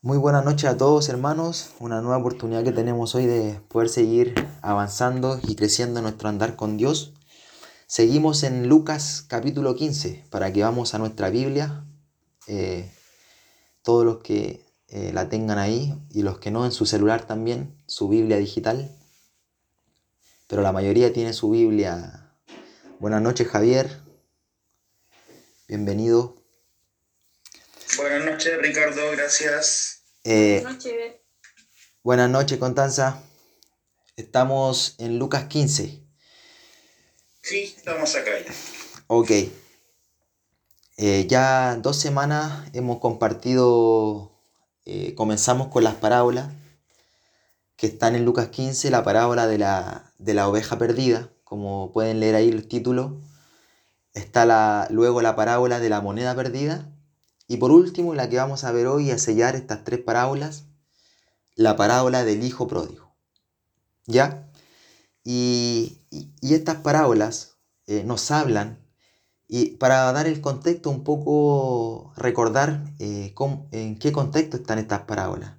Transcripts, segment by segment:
Muy buenas noches a todos hermanos, una nueva oportunidad que tenemos hoy de poder seguir avanzando y creciendo en nuestro andar con Dios. Seguimos en Lucas capítulo 15 para que vamos a nuestra Biblia, eh, todos los que eh, la tengan ahí y los que no en su celular también, su Biblia digital, pero la mayoría tiene su Biblia. Buenas noches Javier, bienvenido. Buenas noches, Ricardo, gracias. Eh, Buenas noches. buenas noches Constanza, estamos en Lucas 15. Sí, estamos acá ya. Ok. Eh, ya dos semanas hemos compartido, eh, comenzamos con las parábolas que están en Lucas 15, la parábola de la, de la oveja perdida, como pueden leer ahí el título. Está la, luego la parábola de la moneda perdida. Y por último, la que vamos a ver hoy a sellar estas tres parábolas, la parábola del hijo pródigo. ¿Ya? Y, y- estas parábolas eh, nos hablan, y para dar el contexto, un poco recordar eh, en qué contexto están estas parábolas.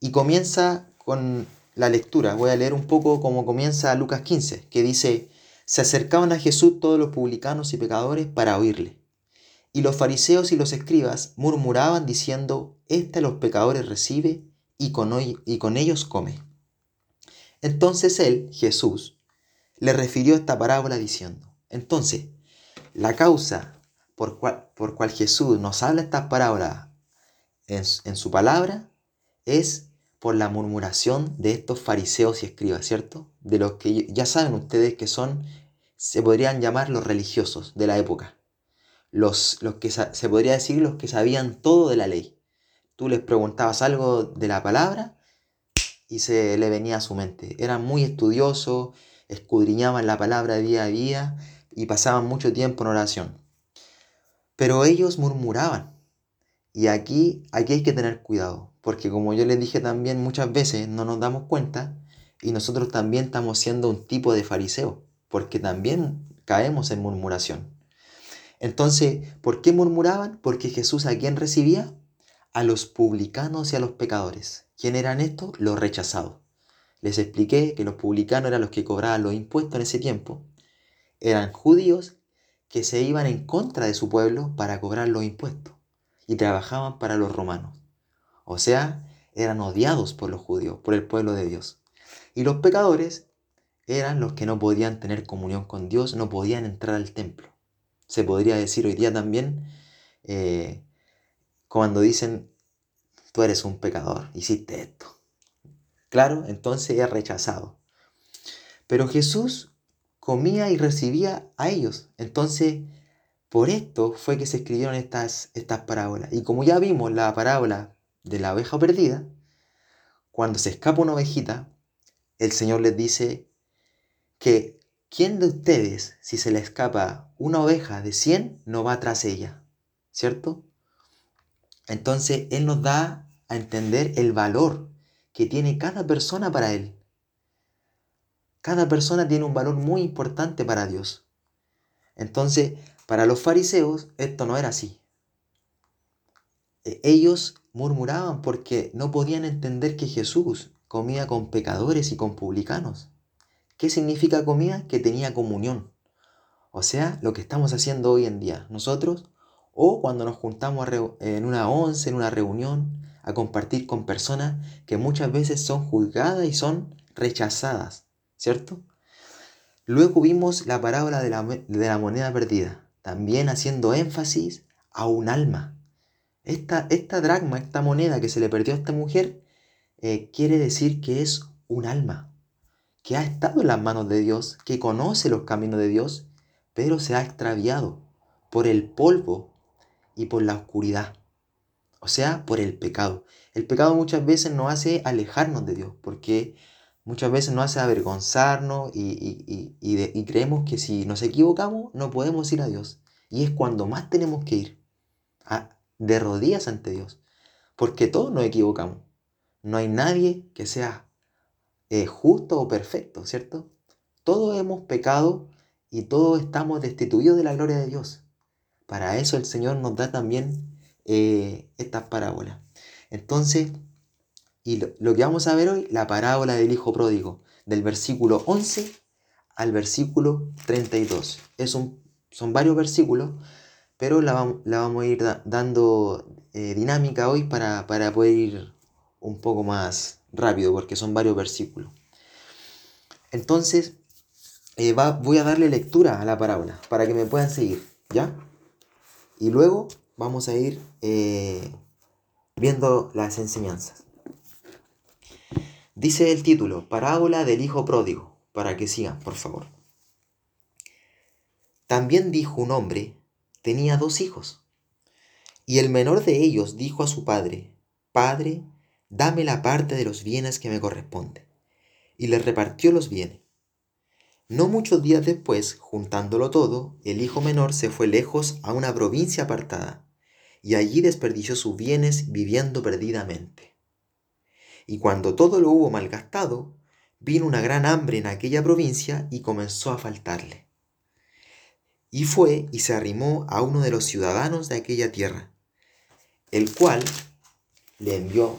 Y comienza con la lectura. Voy a leer un poco cómo comienza Lucas 15, que dice, se acercaban a Jesús todos los publicanos y pecadores para oírle. Y los fariseos y los escribas murmuraban diciendo, Este a los pecadores recibe y con, y con ellos come. Entonces él, Jesús, le refirió esta parábola diciendo, entonces, la causa por cual, por cual Jesús nos habla estas parábolas en, en su palabra es por la murmuración de estos fariseos y escribas, ¿cierto? De los que ya saben ustedes que son, se podrían llamar los religiosos de la época. Los, los que se podría decir los que sabían todo de la ley. Tú les preguntabas algo de la palabra y se le venía a su mente. Eran muy estudiosos, escudriñaban la palabra día a día y pasaban mucho tiempo en oración. Pero ellos murmuraban. Y aquí, aquí hay que tener cuidado, porque como yo les dije también muchas veces no nos damos cuenta y nosotros también estamos siendo un tipo de fariseo, porque también caemos en murmuración. Entonces, ¿por qué murmuraban? Porque Jesús a quién recibía? A los publicanos y a los pecadores. ¿Quién eran estos? Los rechazados. Les expliqué que los publicanos eran los que cobraban los impuestos en ese tiempo. Eran judíos que se iban en contra de su pueblo para cobrar los impuestos y trabajaban para los romanos. O sea, eran odiados por los judíos, por el pueblo de Dios. Y los pecadores eran los que no podían tener comunión con Dios, no podían entrar al templo. Se podría decir hoy día también, eh, cuando dicen, tú eres un pecador, hiciste esto. Claro, entonces es rechazado. Pero Jesús comía y recibía a ellos. Entonces, por esto fue que se escribieron estas, estas parábolas. Y como ya vimos la parábola de la oveja perdida, cuando se escapa una ovejita, el Señor les dice que ¿quién de ustedes, si se le escapa una oveja de 100, no va tras ella? ¿Cierto? Entonces Él nos da a entender el valor que tiene cada persona para Él. Cada persona tiene un valor muy importante para Dios. Entonces, para los fariseos esto no era así. E- Ellos murmuraban porque no podían entender que Jesús comía con pecadores y con publicanos. ¿Qué significa comida? Que tenía comunión. O sea, lo que estamos haciendo hoy en día, nosotros, o cuando nos juntamos en una once, en una reunión, a compartir con personas que muchas veces son juzgadas y son rechazadas, ¿cierto? Luego vimos la parábola de la, me- de la moneda perdida, también haciendo énfasis a un alma. Esta, esta dracma, esta moneda que se le perdió a esta mujer, eh, quiere decir que es un alma, que ha estado en las manos de Dios, que conoce los caminos de Dios, pero se ha extraviado por el polvo y por la oscuridad, o sea, por el pecado. El pecado muchas veces nos hace alejarnos de Dios, porque muchas veces nos hace avergonzarnos y, y- y- y creemos que si nos equivocamos no podemos ir a Dios. Y es cuando más tenemos que ir, a- de rodillas ante Dios, porque todos nos equivocamos. No hay nadie que sea eh, justo o perfecto, ¿cierto? Todos hemos pecado y todos estamos destituidos de la gloria de Dios. Para eso el Señor nos da también eh, estas parábolas. Entonces, y lo, que vamos a ver hoy, la parábola del Hijo Pródigo, del versículo 11 al versículo 32. Es un, son varios versículos, pero la, vamos a ir dando eh, dinámica hoy para, poder ir un poco más rápido, porque son varios versículos. Entonces, eh, voy a darle lectura a la parábola para que me puedan seguir, ¿ya? Y luego vamos a ir eh, viendo las enseñanzas. Dice el título, Parábola del Hijo Pródigo, para que sigan, por favor. También dijo un hombre, tenía dos hijos, y el menor de ellos dijo a su padre, Padre, dame la parte de los bienes que me corresponde. Y le repartió los bienes. No muchos días después, juntándolo todo, el hijo menor se fue lejos a una provincia apartada, y allí desperdició sus bienes viviendo perdidamente. Y cuando todo lo hubo malgastado, vino una gran hambre en aquella provincia y comenzó a faltarle. Y fue y se arrimó a uno de los ciudadanos de aquella tierra, el cual le envió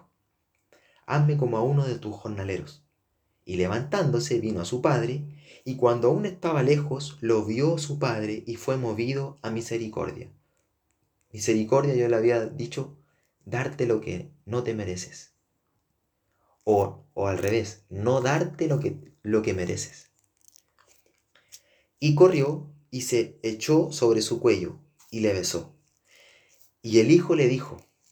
Hazme como a uno de tus jornaleros. Y levantándose vino a su padre, y cuando aún estaba lejos, lo vio su padre y fue movido a misericordia. Misericordia yo le había dicho, darte lo que no te mereces o, al revés, no darte lo que, lo que mereces. Y corrió y se echó sobre su cuello y le besó. Y el hijo le dijo,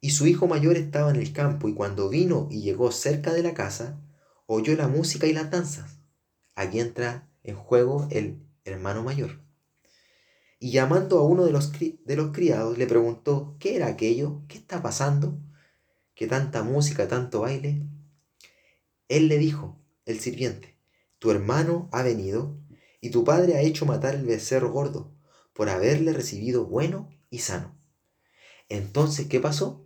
Y su hijo mayor estaba en el campo y cuando vino y llegó cerca de la casa, oyó la música y las danzas. Aquí entra en juego el hermano mayor. Y llamando a uno de los, de los criados, le preguntó, ¿qué era aquello? ¿Qué está pasando? que tanta música, tanto baile? Él le dijo, el sirviente, tu hermano ha venido y tu padre ha hecho matar el becerro gordo por haberle recibido bueno y sano. Entonces, ¿qué pasó?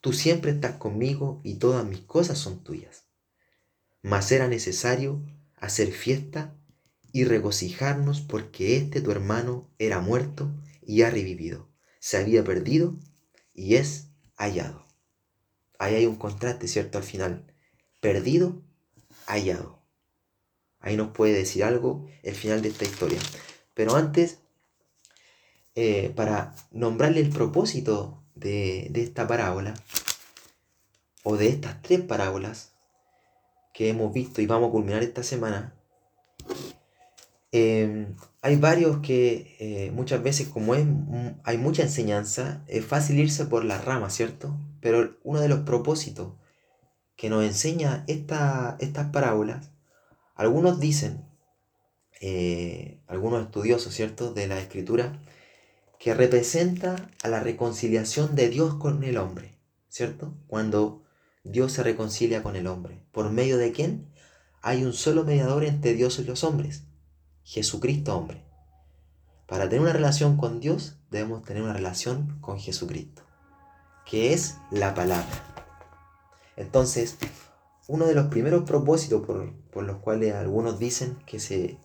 tú siempre estás conmigo y todas mis cosas son tuyas. Mas era necesario hacer fiesta y regocijarnos porque este tu hermano era muerto y ha revivido, se había perdido y es hallado. Ahí hay un contraste, ¿cierto? Al final. Perdido, hallado. Ahí nos puede decir algo el final de esta historia. Pero antes, eh, para nombrarle el propósito de, de esta parábola, o de estas tres parábolas que hemos visto y vamos a culminar esta semana, Em, hay varios que eh, muchas veces, como es, hay mucha enseñanza, es fácil irse por las ramas, ¿cierto? Pero uno de los propósitos que nos enseña esta, estas parábolas, algunos dicen, eh, algunos estudiosos, ¿cierto?, de la escritura, que representa a la reconciliación de Dios con el hombre, ¿cierto? Cuando Dios se reconcilia con el hombre. ¿Por medio de quién? Hay un solo mediador entre Dios y los hombres, Jesucristo hombre. Para tener una relación con Dios debemos tener una relación con Jesucristo, que es la palabra. Entonces, uno de los primeros propósitos por, por los cuales algunos dicen que, se,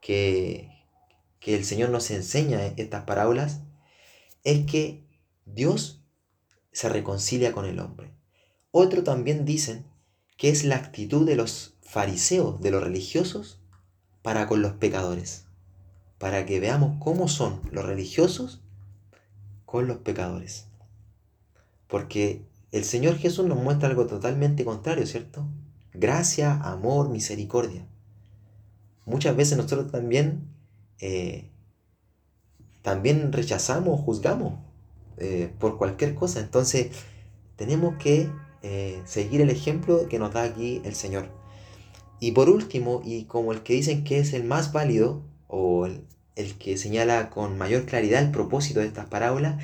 que, que el Señor nos enseña estas parábolas es que Dios se reconcilia con el hombre. Otro también dicen que es la actitud de los fariseos, de los religiosos, para con los pecadores. Para que veamos cómo son los religiosos con los pecadores. Porque el Señor Jesús nos muestra algo totalmente contrario, ¿cierto? Gracia, amor, misericordia. Muchas veces nosotros también, eh, también rechazamos, juzgamos eh, por cualquier cosa. Entonces, tenemos que eh, seguir el ejemplo que nos da aquí el Señor. Y por último, y como el que dicen que es el más válido, o el, que señala con mayor claridad el propósito de estas parábolas,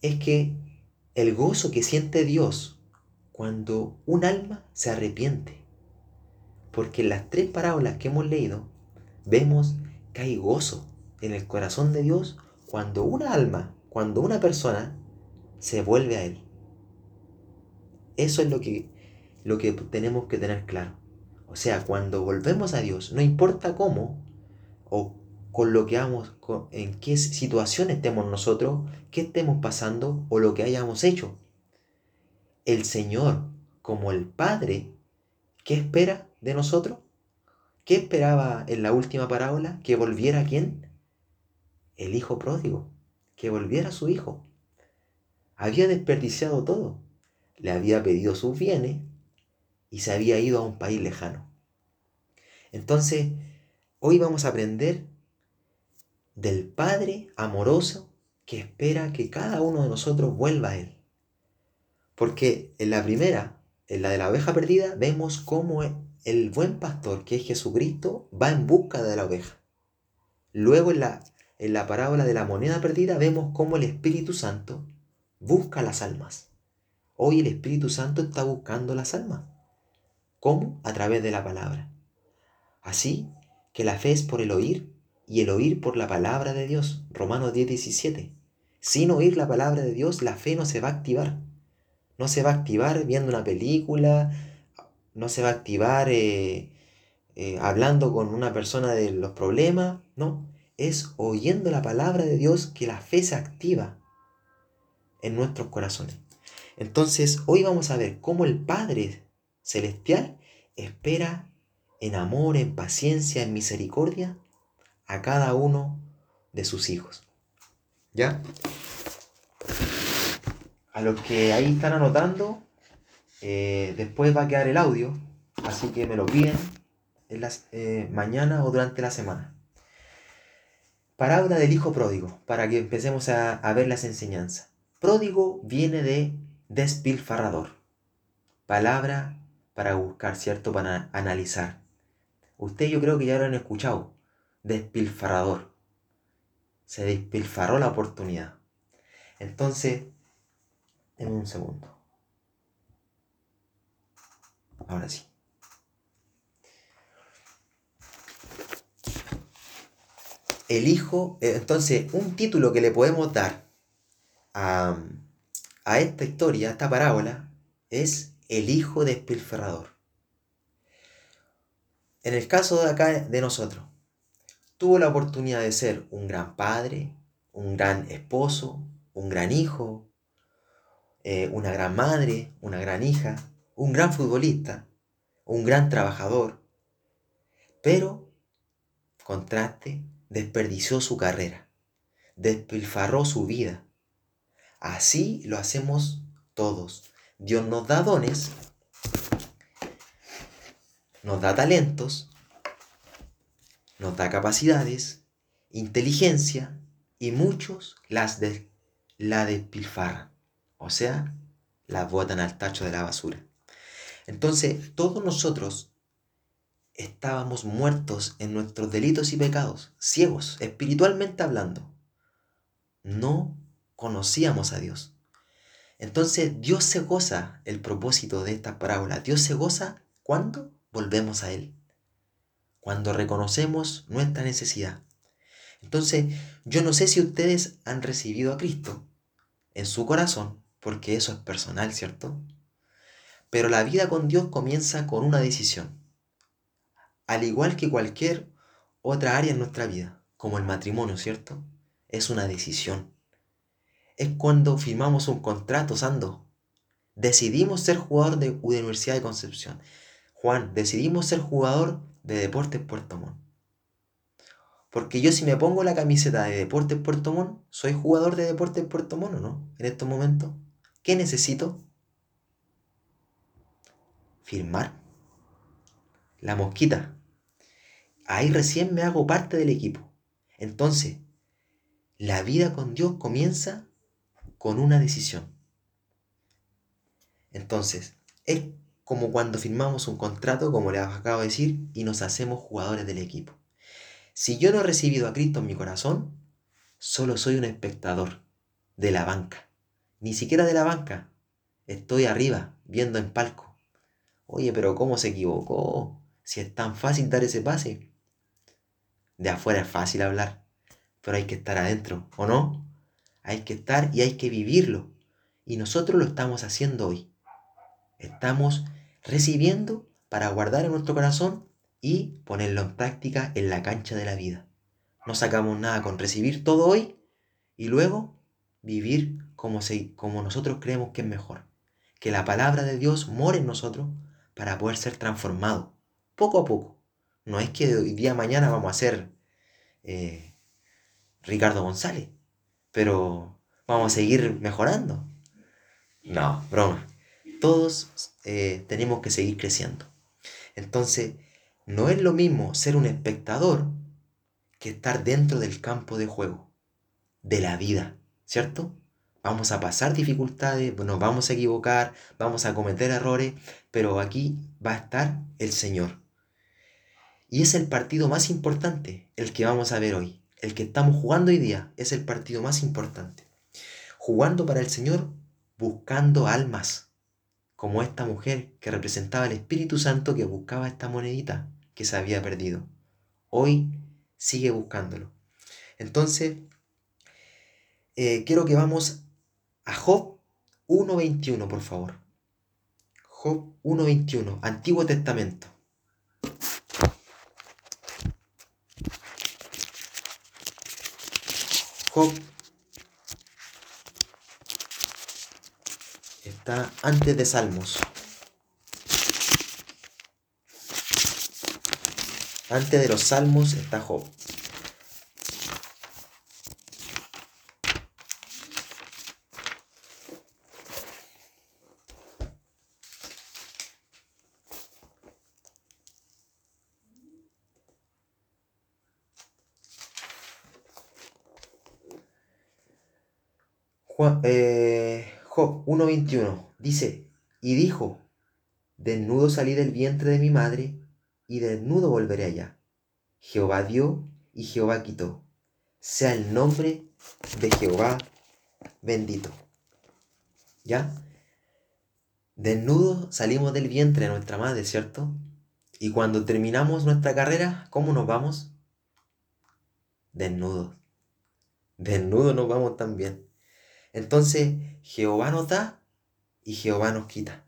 es que el gozo que siente Dios cuando un alma se arrepiente. Porque en las tres parábolas que hemos leído, vemos que hay gozo en el corazón de Dios cuando una alma, cuando una persona se vuelve a Él. Eso es lo que, lo que tenemos que tener claro. O sea, cuando volvemos a Dios, no importa cómo o con lo que hagamos, en qué situación estemos nosotros, qué estemos pasando o lo que hayamos hecho. El Señor, como el Padre, ¿qué espera de nosotros? ¿Qué esperaba en la última parábola? ¿Que volviera quién? El hijo pródigo, que volviera su hijo. Había desperdiciado todo. Le había pedido sus bienes y se había ido a un país lejano. Entonces, hoy vamos a aprender del Padre amoroso que espera que cada uno de nosotros vuelva a Él. Porque en la primera, en la de la oveja perdida, vemos cómo el buen pastor, que es Jesucristo, va en busca de la oveja. Luego en la, en la parábola de la moneda perdida vemos cómo el Espíritu Santo busca las almas. Hoy el Espíritu Santo está buscando las almas. ¿Cómo? A través de la palabra. Así que la fe es por el oír y el oír por la palabra de Dios. Romanos 10, 17. Sin oír la palabra de Dios, la fe no se va a activar. No se va a activar viendo una película, no se va a activar eh, eh, hablando con una persona de los problemas, no. Es oyendo la palabra de Dios que la fe se activa en nuestros corazones. Entonces, hoy vamos a ver cómo el Padre Celestial espera en amor, en paciencia, en misericordia a cada uno de sus hijos. ¿Ya? A los que ahí están anotando, eh, después va a quedar el audio, así que me lo piden eh, mañana o durante la semana. Parábola del hijo pródigo, para que empecemos a, a ver las enseñanzas. Pródigo viene de despilfarrador, palabra para buscar, ¿cierto? Para analizar. Usted yo creo que ya lo han escuchado despilfarrador. Se despilfarró la oportunidad. Entonces, en un segundo. Ahora sí. El hijo, eh, entonces, un título que le podemos dar a, a esta historia, a esta parábola, es el hijo despilfarrador. En el caso de acá de nosotros, tuvo la oportunidad de ser un gran padre, un gran esposo, un gran hijo, eh, una gran madre, una gran hija, un gran futbolista, un gran trabajador. Pero, contraste, desperdició su carrera, despilfarró su vida. Así lo hacemos todos. Dios nos da dones, nos da talentos, nos da capacidades, inteligencia y muchos las de, la despilfarran, o sea, las botan al tacho de la basura. Entonces, todos nosotros estábamos muertos en nuestros delitos y pecados, ciegos, espiritualmente hablando. No conocíamos a Dios. Entonces, Dios se goza el propósito de esta parábola. Dios se goza cuando volvemos a Él cuando reconocemos nuestra necesidad. Entonces, yo no sé si ustedes han recibido a Cristo en su corazón, porque eso es personal, ¿cierto? Pero la vida con Dios comienza con una decisión. Al igual que cualquier otra área en nuestra vida, como el matrimonio, ¿cierto? Es una decisión. Es cuando firmamos un contrato, Sando. Decidimos ser jugador de, Universidad de Concepción. Juan, decidimos ser jugador de Deportes Puerto Montt. Porque yo si me pongo la camiseta de Deportes Puerto Montt, soy jugador de Deportes Puerto Montt, ¿o no? En estos momentos. ¿Qué necesito? Firmar. La mosquita. Ahí recién me hago parte del equipo. Entonces, la vida con Dios comienza con una decisión. Entonces, es como cuando firmamos un contrato, como les acabo de decir, y nos hacemos jugadores del equipo. Si yo no he recibido a Cristo en mi corazón, solo soy un espectador de la banca. Ni siquiera de la banca. Estoy arriba, viendo en palco. Oye, pero ¿cómo se equivocó? Si es tan fácil dar ese pase. De afuera es fácil hablar, pero hay que estar adentro, ¿o no? Hay que estar y hay que vivirlo. Y nosotros lo estamos haciendo hoy. Estamos recibiendo para guardar en nuestro corazón y ponerlo en práctica en la cancha de la vida. No sacamos nada con recibir todo hoy y luego vivir como, se, como nosotros creemos que es mejor. Que la palabra de Dios more en nosotros para poder ser transformado poco a poco. No es que hoy día mañana vamos a ser eh, Ricardo González, pero vamos a seguir mejorando. No, broma. Todos eh, tenemos que seguir creciendo. Entonces, no es lo mismo ser un espectador que estar dentro del campo de juego, de la vida, ¿cierto? Vamos a pasar dificultades, nos vamos a equivocar, vamos a cometer errores, pero aquí va a estar el Señor. Y es el partido más importante, el que vamos a ver hoy. El que estamos jugando hoy día es el partido más importante. Jugando para el Señor, buscando almas, como esta mujer que representaba el Espíritu Santo que buscaba esta monedita que se había perdido. Hoy sigue buscándolo. Entonces, eh, quiero que vamos a Job 1.21, por favor. Job 1.21, Antiguo Testamento. Job está antes de Salmos. Antes de los salmos está Job. Eh, Job 1.21 dice, y dijo, desnudo salí del vientre de mi madre y desnudo volveré allá. Jehová dio y Jehová quitó. Sea el nombre de Jehová bendito. ¿Ya? Desnudo salimos del vientre de nuestra madre, ¿cierto? Y cuando terminamos nuestra carrera, ¿cómo nos vamos? Desnudos. Desnudos nos vamos también. Entonces, Jehová nos da y Jehová nos quita.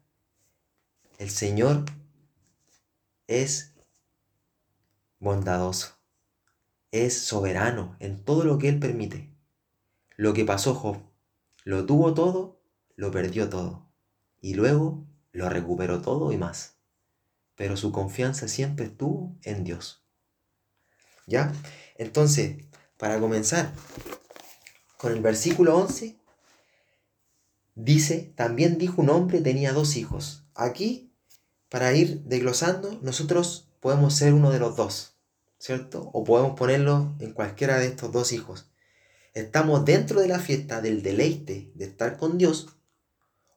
El Señor es bondadoso, es soberano en todo lo que Él permite. Lo que pasó Job, lo tuvo todo, lo perdió todo, y luego lo recuperó todo y más. Pero su confianza siempre estuvo en Dios. ¿Ya? Entonces, para comenzar, con el versículo 11, dice, también dijo un hombre tenía dos hijos. Aquí, para ir desglosando, nosotros podemos ser uno de los dos, ¿cierto? O podemos ponerlo en cualquiera de estos dos hijos. ¿Estamos dentro de la fiesta del deleite de estar con Dios?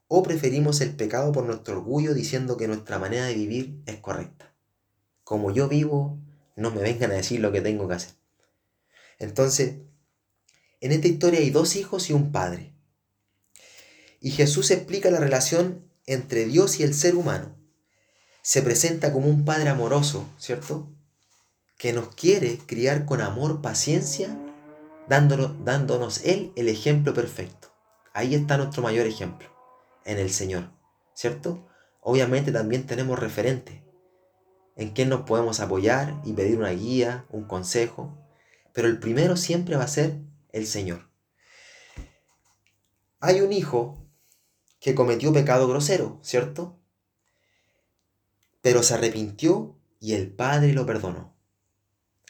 ¿O preferimos el pecado por nuestro orgullo diciendo que nuestra manera de vivir es correcta? Como yo vivo, no me vengan a decir lo que tengo que hacer. Entonces, en esta historia hay dos hijos y un padre. Y Jesús explica la relación entre Dios y el ser humano se presenta como un padre amoroso, ¿cierto? Que nos quiere criar con amor, paciencia, dándonos, Él el ejemplo perfecto. Ahí está nuestro mayor ejemplo, en el Señor, ¿cierto? obviamente también tenemos referentes en quién nos podemos apoyar y pedir una guía, un consejo, pero el primero siempre va a ser el Señor. Hay un hijo que cometió pecado grosero, ¿cierto? Pero se arrepintió y el padre lo perdonó.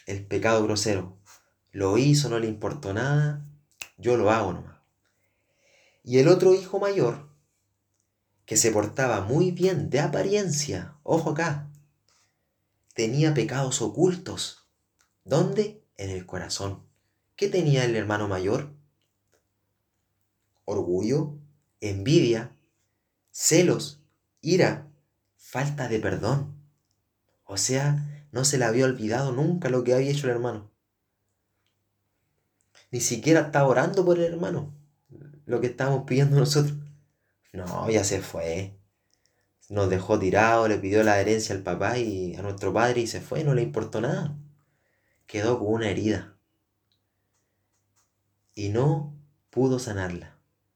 El pecado grosero. Lo hizo, no le importó nada, yo lo hago nomás. Y el otro hijo mayor, que se portaba muy bien de apariencia, ojo acá, tenía pecados ocultos. ¿Dónde? En el corazón. ¿Qué tenía el hermano mayor? Orgullo, envidia, celos, ira, falta de perdón. O sea, no se le había olvidado nunca lo que había hecho el hermano. Ni siquiera estaba orando por el hermano, lo que estábamos pidiendo nosotros. No, ya se fue nos dejó tirado, le pidió la herencia al papá y a nuestro padre y se fue, no le importó nada. Quedó con una herida. Y no pudo sanarla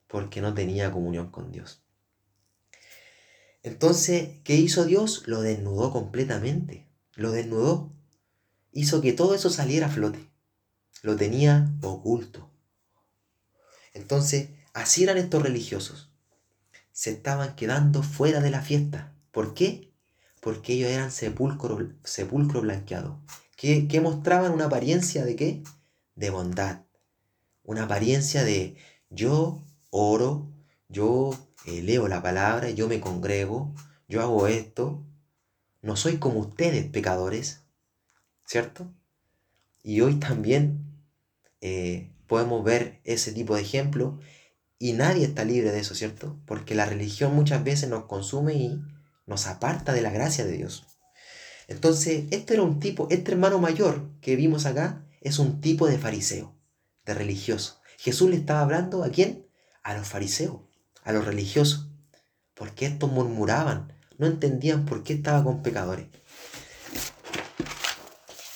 porque no tenía comunión con Dios. Entonces, ¿qué hizo Dios? Lo desnudó completamente. Lo desnudó. Hizo que todo eso saliera a flote. Lo tenía oculto. Entonces, así eran estos religiosos se estaban quedando fuera de la fiesta. ¿Por qué? Porque ellos eran sepulcro, sepulcro blanqueado. Que, mostraban una apariencia de qué? De bondad. Una apariencia de yo oro, yo eh, leo la palabra, yo me congrego, yo hago esto. No soy como ustedes, pecadores. ¿Cierto? Y hoy también eh, podemos ver ese tipo de ejemplo y nadie está libre de eso, ¿cierto? Porque la religión muchas veces nos consume y nos aparta de la gracia de Dios. Entonces, este era un tipo, este hermano mayor que vimos acá, es un tipo de fariseo, de religioso. Jesús le estaba hablando a quién? A los fariseos, a los religiosos. Porque estos murmuraban, no entendían por qué estaba con pecadores.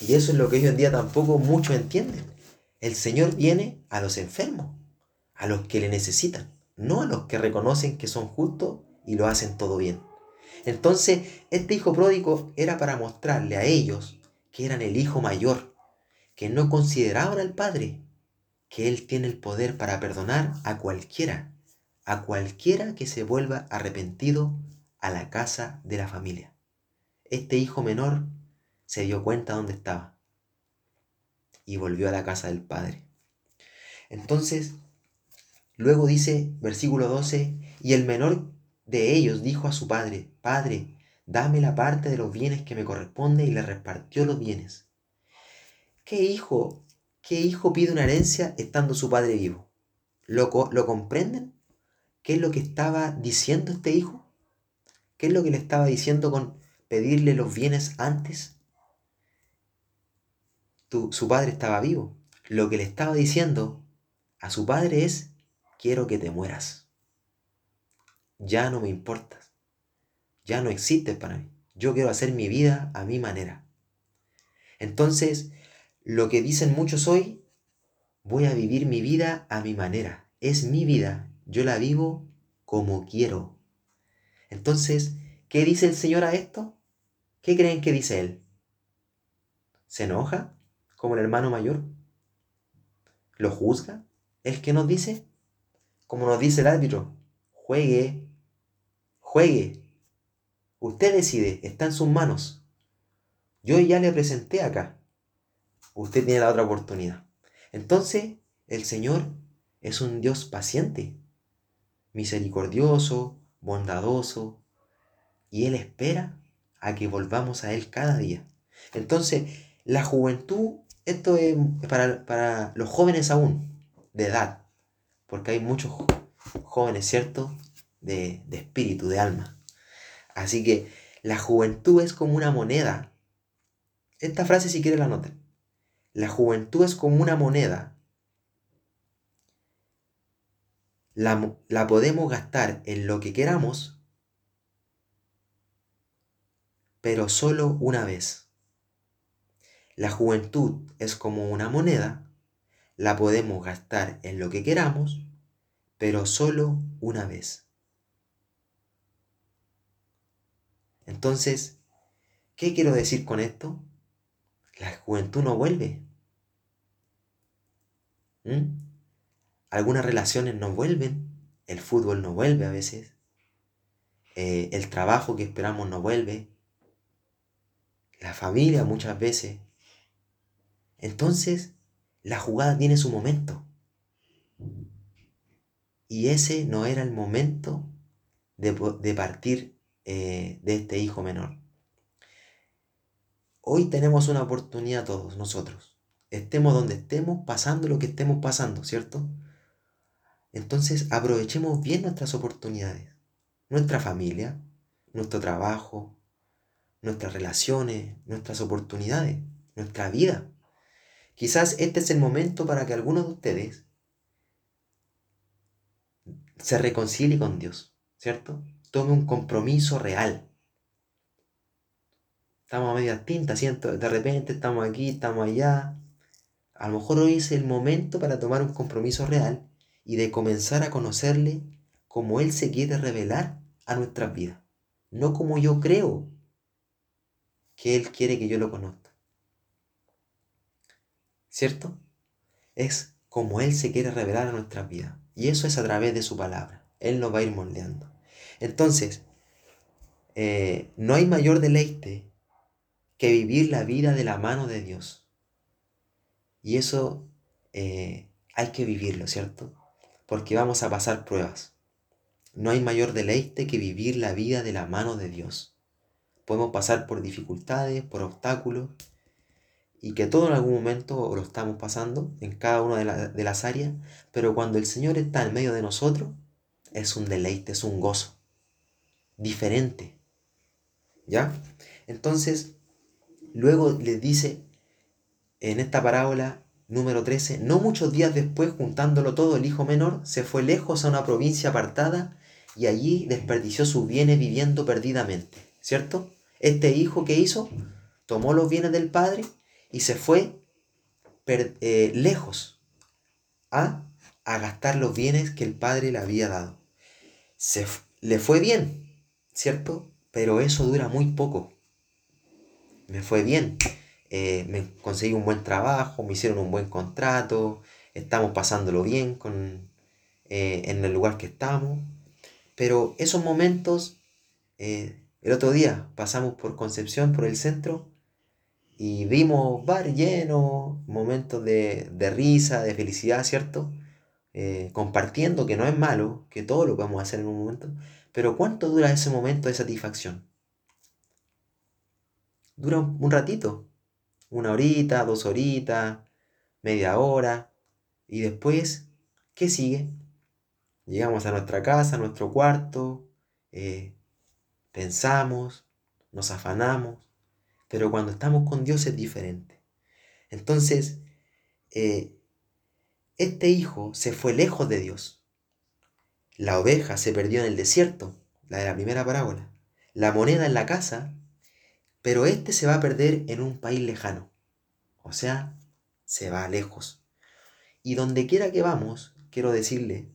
Y eso es lo que hoy en día tampoco muchos entienden. El Señor viene a los enfermos, a los que le necesitan, no a los que reconocen que son justos y lo hacen todo bien. Entonces, este hijo pródigo era para mostrarle a ellos que eran el hijo mayor, que no consideraban al padre, que él tiene el poder para perdonar a cualquiera, a cualquiera que se vuelva arrepentido a la casa de la familia. Este hijo menor se dio cuenta dónde estaba y volvió a la casa del padre. Entonces, Luego dice, versículo 12, y el menor de ellos dijo a su padre, Padre, dame la parte de los bienes que me corresponde y le repartió los bienes. ¿Qué hijo, qué hijo pide una herencia estando su padre vivo? ¿Lo, ¿Lo comprenden? ¿Qué es lo que estaba diciendo este hijo? ¿Qué es lo que le estaba diciendo con pedirle los bienes antes? su padre estaba vivo. Lo que le estaba diciendo a su padre es, quiero que te mueras. Ya no me importas. Ya no existes para mí. Yo quiero hacer mi vida a mi manera. Entonces, lo que dicen muchos hoy, voy a vivir mi vida a mi manera. Es mi vida. Yo la vivo como quiero. Entonces, ¿qué dice el Señor a esto? ¿Qué creen que dice Él? ¿Se enoja como el hermano mayor? ¿Lo juzga? ¿El que nos dice? como nos dice el árbitro, juegue, juegue. Usted decide, está en sus manos. Yo ya le presenté acá. Usted tiene la otra oportunidad. Entonces, el Señor es un Dios paciente, misericordioso, bondadoso, y Él espera a que volvamos a Él cada día. Entonces, la juventud, esto es para, para los jóvenes aún, de edad, porque hay muchos jóvenes, ¿cierto? De, espíritu, de alma. Así que la juventud es como una moneda. Esta frase si quiere la noten. La juventud es como una moneda. La, la podemos gastar en lo que queramos, pero solo una vez. La juventud es como una moneda la podemos gastar en lo que queramos, pero solo una vez. Entonces, ¿qué quiero decir con esto? La juventud no vuelve. ¿Mm? Algunas relaciones no vuelven. El fútbol no vuelve a veces. Eh, el trabajo que esperamos no vuelve. La familia muchas veces. Entonces, la jugada tiene su momento. Y ese no era el momento de, partir eh, de este hijo menor. Hoy tenemos una oportunidad todos nosotros. Estemos donde estemos, pasando lo que estemos pasando, ¿cierto? Entonces aprovechemos bien nuestras oportunidades. Nuestra familia, nuestro trabajo, nuestras relaciones, nuestras oportunidades, nuestra vida. Quizás este es el momento para que alguno de ustedes se reconcilie con Dios, ¿cierto? Tome un compromiso real. Estamos a media tinta, ¿cierto? De repente estamos aquí, estamos allá. A lo mejor hoy es el momento para tomar un compromiso real y de comenzar a conocerle como Él se quiere revelar a nuestras vidas. No como yo creo que Él quiere que yo lo conozca. ¿Cierto? Es como Él se quiere revelar a nuestras vidas. Y eso es a través de su palabra. Él nos va a ir moldeando. Entonces, eh, no hay mayor deleite que vivir la vida de la mano de Dios. Y eso eh, hay que vivirlo, ¿cierto? Porque vamos a pasar pruebas. No hay mayor deleite que vivir la vida de la mano de Dios. Podemos pasar por dificultades, por obstáculos, y que todo en algún momento lo estamos pasando en cada una de, las áreas, pero cuando el Señor está en medio de nosotros, es un deleite, es un gozo diferente. ¿Ya? Entonces, luego les dice en esta parábola número 13, no muchos días después, juntándolo todo, el hijo menor se fue lejos a una provincia apartada y allí desperdició sus bienes viviendo perdidamente. ¿Cierto? Este hijo que hizo, tomó los bienes del padre y se fue eh, lejos a, a, gastar los bienes que el padre le había dado. Se, le fue bien, ¿cierto? Pero eso dura muy poco. Me fue bien. Eh, me conseguí un buen trabajo, me hicieron un buen contrato, estamos pasándolo bien con, eh, en el lugar que estamos. Pero esos momentos, el otro día pasamos por Concepción, por el centro, y vimos bar lleno, momentos de, risa, de felicidad, ¿cierto? Eh, compartiendo, que no es malo, que todo lo podemos hacer en un momento, pero ¿cuánto dura ese momento de satisfacción? Dura un ratito, una horita, dos horitas, media hora, y después, ¿qué sigue? Llegamos a nuestra casa, a nuestro cuarto, eh, pensamos, nos afanamos, pero cuando estamos con Dios es diferente. Entonces, eh, este hijo se fue lejos de Dios. La oveja se perdió en el desierto, la de la primera parábola. La moneda en la casa, pero este se va a perder en un país lejano. O sea, se va lejos. Y donde quiera que vamos, quiero decirle,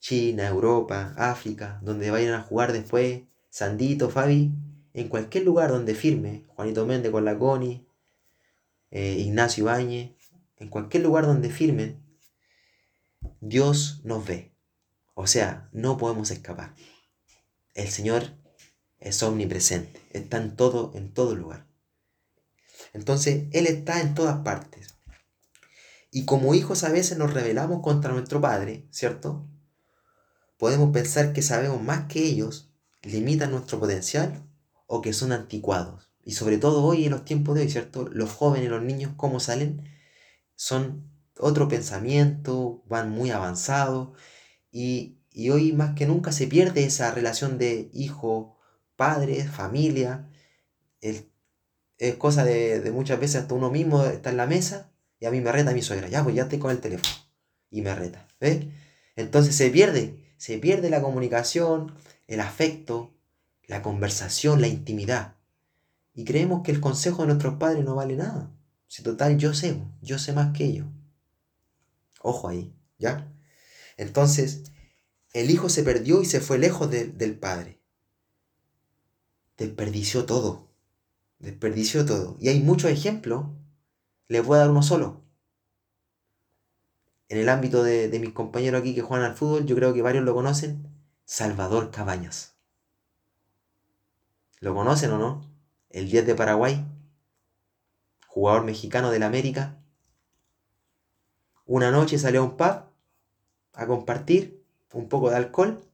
China, Europa, África, donde vayan a jugar después, Sandito, Fabi, en cualquier lugar donde firme Juanito Méndez con la Coni, eh, Ignacio Ibañez, en cualquier lugar donde firmen, Dios nos ve. O sea, no podemos escapar. El Señor es omnipresente, está en todo, en todo lugar. Entonces, Él está en todas partes. Y como hijos a veces nos rebelamos contra nuestro Padre, ¿cierto? Podemos pensar que sabemos más que ellos, limitan nuestro potencial o que son anticuados. Y sobre todo hoy en los tiempos de hoy, ¿cierto? Los jóvenes, los niños, ¿cómo salen? Son otro pensamiento, van muy avanzados y, hoy más que nunca se pierde esa relación de hijo, padre, familia. es cosa de, muchas veces hasta uno mismo está en la mesa y a mí me reta mi suegra, ya pues ya estoy con el teléfono y me reta, ¿ves? Entonces se pierde, se pierde la comunicación, el afecto, la conversación, la intimidad. Y creemos que el consejo de nuestros padres no vale nada. Si total yo sé, yo sé más que ellos. Ojo ahí, ¿ya? Entonces, el hijo se perdió y se fue lejos del padre. Desperdició todo. Desperdició todo. Y hay muchos ejemplos. Les voy a dar uno solo. En el ámbito de, mis compañeros aquí que juegan al fútbol, yo creo que varios lo conocen. Salvador Cabañas. ¿Lo conocen o no? El 10 de Paraguay. Jugador mexicano del América. Una noche salió a un pub a compartir un poco de alcohol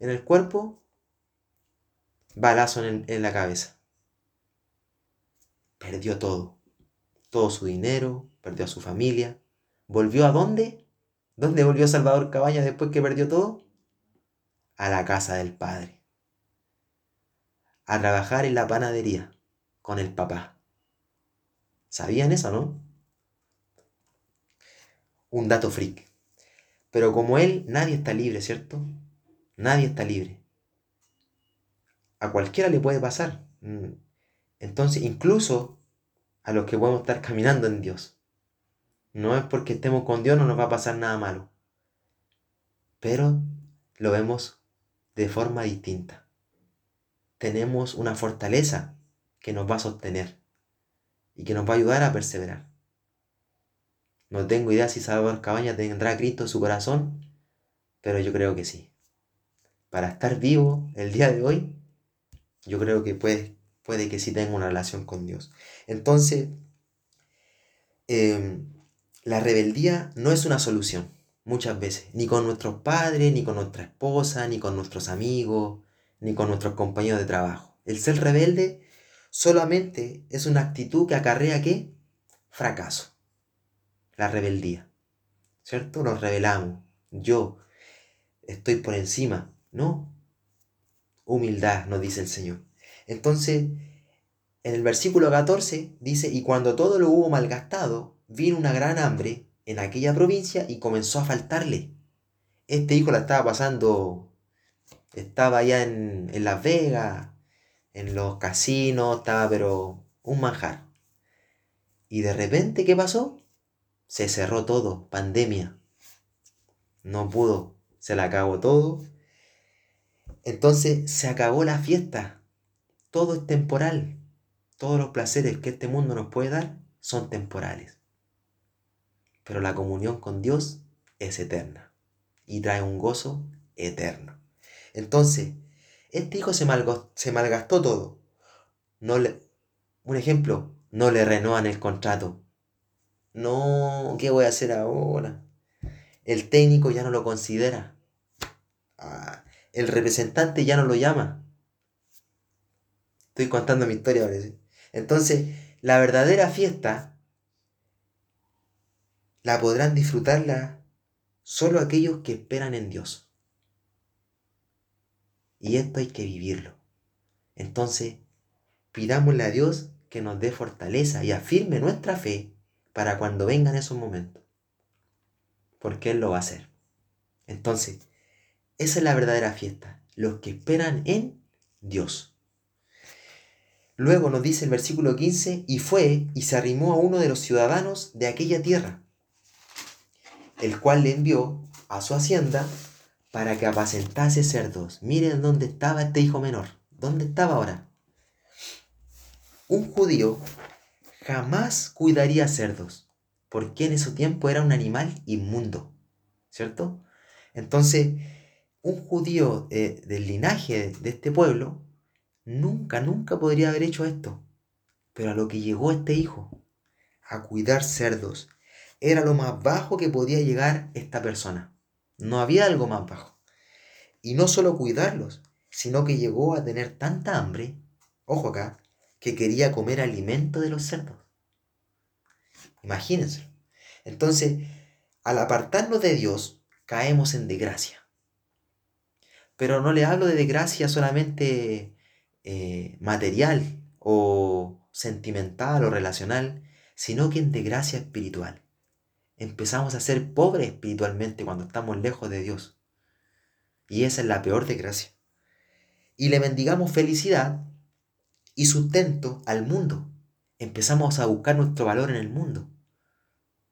en el cuerpo. Balazo en, en la cabeza. Perdió todo. Todo su dinero, perdió a su familia. ¿Volvió a dónde? ¿Dónde volvió Salvador Cabañas después que perdió todo? A la casa del padre. A trabajar en la panadería con el papá. ¿Sabían eso, no? Un dato freak. Pero como él, nadie está libre, ¿cierto? Nadie está libre. A cualquiera le puede pasar. Mm. Entonces, incluso a los que podemos estar caminando en Dios. No es porque estemos con Dios, no nos va a pasar nada malo. Pero lo vemos de forma distinta. Tenemos una fortaleza que nos va a sostener y que nos va a ayudar a perseverar. No tengo idea si Salvador Cabaña tendrá Cristo en su corazón, pero yo creo que sí. Para estar vivo el día de hoy, yo creo que puede, puede que sí tenga una relación con Dios. Entonces, eh, la rebeldía no es una solución, muchas veces, ni con nuestros padres, ni con nuestra esposa, ni con nuestros amigos, ni con nuestros compañeros de trabajo. El ser rebelde solamente es una actitud que acarrea qué? Fracaso. La rebeldía. ¿Cierto? Nos rebelamos. Yo estoy por encima. No. Humildad, nos dice el Señor. Entonces, en el versículo 14 dice, y cuando todo lo hubo malgastado, vino una gran hambre en aquella provincia y comenzó a faltarle. Este hijo la estaba pasando, estaba allá en, en Las Vegas, en los casinos, estaba pero un manjar. Y de repente, ¿qué pasó? Se cerró todo, pandemia. No pudo, se le acabó todo. Entonces se acabó la fiesta. Todo es temporal. Todos los placeres que este mundo nos puede dar son temporales pero la comunión con Dios es eterna y trae un gozo eterno. Entonces, este hijo se, malgastó todo. No le, un ejemplo, no le renuevan el contrato. No, ¿qué voy a hacer ahora? El técnico ya no lo considera. Ah, el representante ya no lo llama. Estoy contando mi historia, parece. Entonces, la verdadera fiesta la podrán disfrutarla solo aquellos que esperan en Dios. Y esto hay que vivirlo. Entonces, pidámosle a Dios que nos dé fortaleza y afirme nuestra fe para cuando vengan esos momentos. Porque Él lo va a hacer. Entonces, esa es la verdadera fiesta. Los que esperan en Dios. Luego nos dice el versículo 15, y fue y se arrimó a uno de los ciudadanos de aquella tierra el cual le envió a su hacienda para que apacentase cerdos. Miren dónde estaba este hijo menor. ¿Dónde estaba ahora? Un judío jamás cuidaría cerdos, porque en ese tiempo era un animal inmundo, ¿cierto? Entonces, un judío eh, del linaje de este pueblo nunca, nunca podría haber hecho esto. Pero a lo que llegó este hijo, a cuidar cerdos, era lo más bajo que podía llegar esta persona. No había algo más bajo. Y no solo cuidarlos, sino que llegó a tener tanta hambre, ojo acá, que quería comer alimento de los cerdos. Imagínense. Entonces, al apartarnos de Dios, caemos en desgracia. Pero no le hablo de desgracia solamente eh, material o sentimental o relacional, sino que en desgracia espiritual empezamos a ser pobres espiritualmente cuando estamos lejos de Dios. Y esa es la peor desgracia. Y le mendigamos felicidad y sustento al mundo. Empezamos a buscar nuestro valor en el mundo.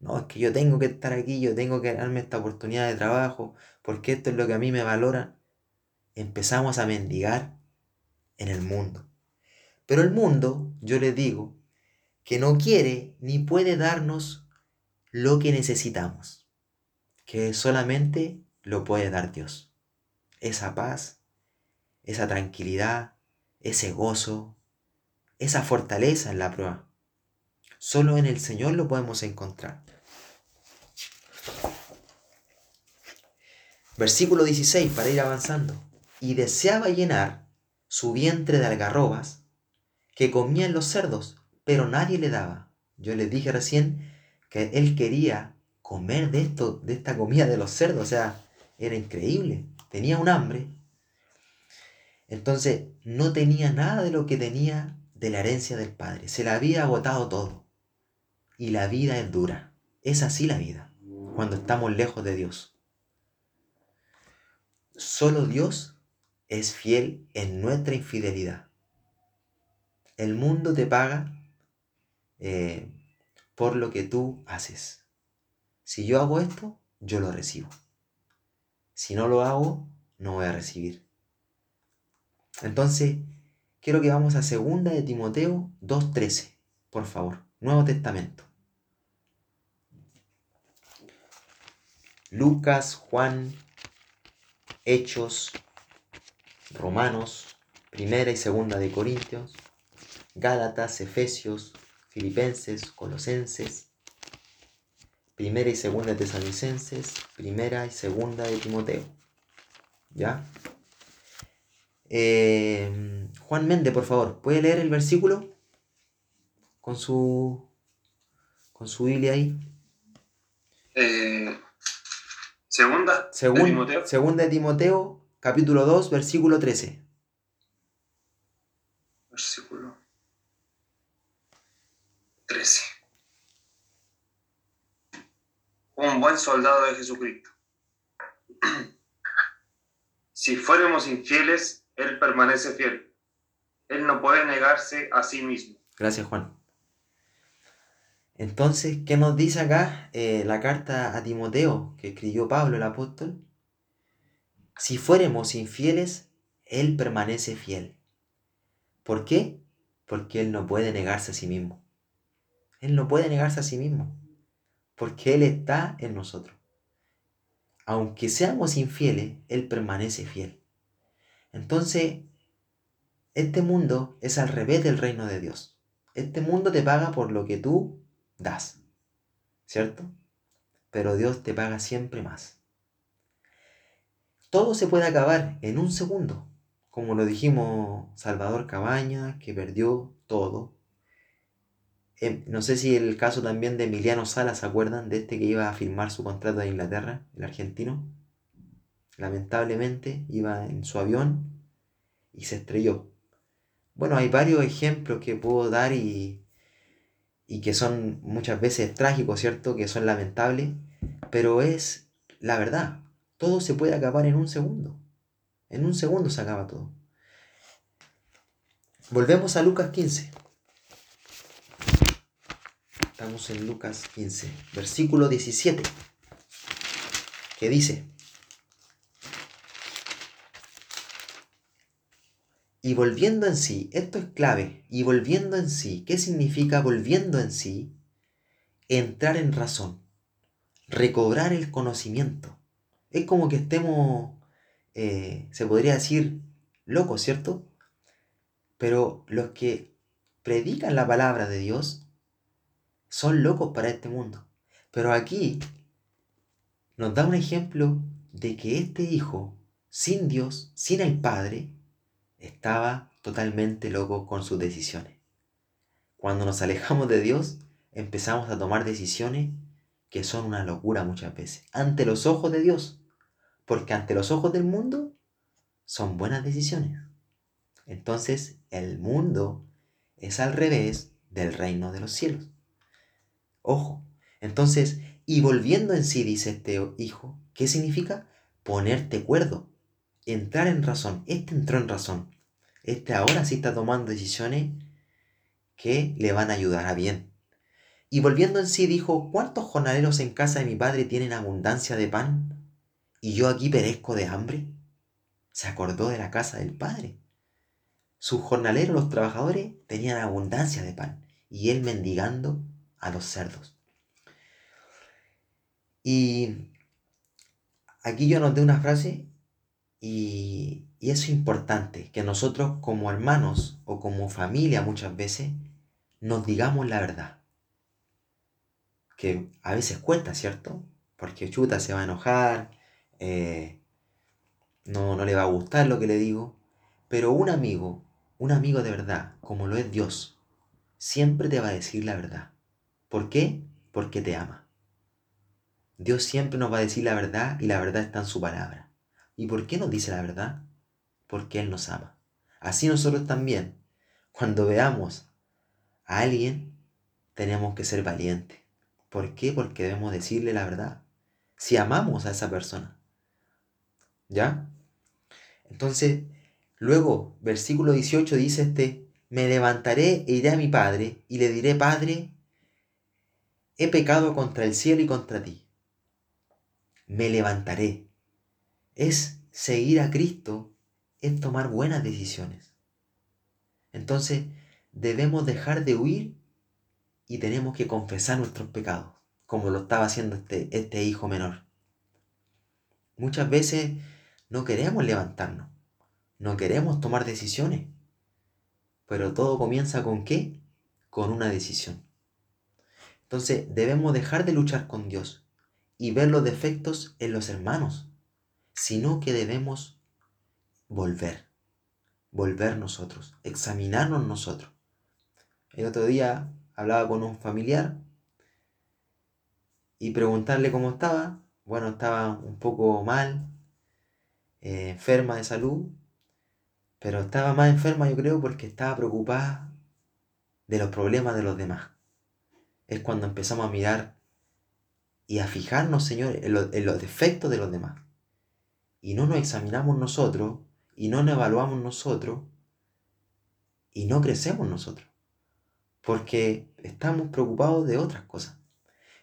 No, es que yo tengo que estar aquí, yo tengo que darme esta oportunidad de trabajo, porque esto es lo que a mí me valora. Empezamos a mendigar en el mundo. Pero el mundo, yo les digo, que no quiere ni puede darnos lo que necesitamos, que solamente lo puede dar Dios. Esa paz, esa tranquilidad, ese gozo, esa fortaleza en la prueba. Solo en el Señor lo podemos encontrar. Versículo 16, para ir avanzando. Y deseaba llenar su vientre de algarrobas que comían los cerdos, pero nadie le daba. Yo les dije recién que él quería comer de esto, de esta comida de los cerdos, o sea, era increíble. Tenía un hambre. Entonces, no tenía nada de lo que tenía de la herencia del padre. Se la había agotado todo. Y la vida es dura. Es así la vida, cuando estamos lejos de Dios. Solo Dios es fiel en nuestra infidelidad. El mundo te paga eh, por lo que tú haces. Si yo hago esto, yo lo recibo. Si no lo hago, no voy a recibir. Entonces, quiero que vamos a segunda de Timoteo 2.13, por favor, Nuevo Testamento. Lucas, Juan, Hechos, Romanos, Primera y Segunda de Corintios, Gálatas, Efesios, Filipenses, Colosenses, Primera y Segunda de Tesalonicenses, Primera y Segunda de Timoteo. ¿Ya? Eh, Juan Méndez, por favor, ¿puede leer el versículo? Con su, con su Biblia ahí. Eh, segunda Segun- de Timoteo. Segunda de Timoteo, capítulo 2, versículo 13. Versículo 13. Un buen soldado de Jesucristo. Si fuéramos infieles, Él permanece fiel. Él no puede negarse a sí mismo. Gracias, Juan. Entonces, ¿qué nos dice acá eh, la carta a Timoteo que escribió Pablo el apóstol? Si fuéramos infieles, Él permanece fiel. ¿Por qué? Porque Él no puede negarse a sí mismo. Él no puede negarse a sí mismo. Porque Él está en nosotros. Aunque seamos infieles, Él permanece fiel. Entonces, este mundo es al revés del reino de Dios. Este mundo te paga por lo que tú das, ¿cierto? Pero Dios te paga siempre más. Todo se puede acabar en un segundo, como lo dijimos Salvador Cabaña, que perdió todo. Em, no sé si el caso también de Emiliano Sala, ¿se acuerdan? De este que iba a firmar su contrato de Inglaterra, el argentino. Lamentablemente iba en su avión y se estrelló. Bueno, hay varios ejemplos que puedo dar y que son muchas veces trágicos, ¿cierto? Que son lamentables, pero es la verdad. Todo se puede acabar en un segundo. En un segundo se acaba todo. Volvemos a Lucas 15. Estamos en Lucas 15, versículo 17, que dice, y volviendo en sí, esto es clave, y volviendo en sí, ¿qué significa volviendo en sí? Entrar en razón, recobrar el conocimiento. Es como que estemos, eh, se podría decir, locos, ¿cierto? Pero los que predican la palabra de Dios son locos para este mundo. Pero aquí nos da un ejemplo de que este hijo, sin Dios, sin el Padre, estaba totalmente loco con sus decisiones. Cuando nos alejamos de Dios, empezamos a tomar decisiones que son una locura muchas veces, ante los ojos de Dios, porque ante los ojos del mundo son buenas decisiones. Entonces el mundo es al revés del reino de los cielos. Ojo, entonces, y volviendo en sí, dice este hijo, ¿qué significa? Ponerte cuerdo, entrar en razón. Este entró en razón. Este ahora sí está tomando decisiones que le van a ayudar a bien. Y volviendo en sí dijo, ¿cuántos jornaleros en casa de mi padre tienen abundancia de pan? ¿Y yo aquí perezco de hambre? Se acordó de la casa del padre. sus jornaleros, los trabajadores, tenían abundancia de pan y él mendigando a los cerdos. Y aquí yo anoté una frase y, y es importante que nosotros como hermanos o como familia muchas veces nos digamos la verdad. Que a veces cuesta, ¿cierto? Porque Chuta se va a enojar, eh, no, no le va a gustar lo que le digo. Pero un amigo, un amigo de verdad, como lo es Dios, siempre te va a decir la verdad. ¿Por qué? Porque te ama. Dios siempre nos va a decir la verdad y la verdad está en su palabra. ¿Y por qué nos dice la verdad? Porque Él nos ama. Así nosotros también, cuando veamos a alguien, tenemos que ser valientes. ¿Por qué? Porque debemos decirle la verdad. Si amamos a esa persona. ¿Ya? Entonces, luego, versículo 18 dice este, me levantaré e iré a mi padre y le diré, Padre, he pecado contra el cielo y contra ti me levantaré. Es seguir a Cristo, es tomar buenas decisiones. Entonces debemos dejar de huir y tenemos que confesar nuestros pecados, como lo estaba haciendo este, este hijo menor. Muchas veces no queremos levantarnos, no queremos tomar decisiones, pero todo comienza con qué? Con una decisión. Entonces debemos dejar de luchar con Dios y ver los defectos en los hermanos, sino que debemos volver, volver nosotros, examinarnos nosotros. El otro día hablaba con un familiar y preguntarle cómo estaba. Bueno, estaba un poco mal, eh, enferma de salud, pero estaba más enferma yo creo porque estaba preocupada de los problemas de los demás. Es cuando empezamos a mirar y a fijarnos, Señor, en, los defectos de los demás. Y no nos examinamos nosotros, y no nos evaluamos nosotros, y no crecemos nosotros. Porque estamos preocupados de otras cosas.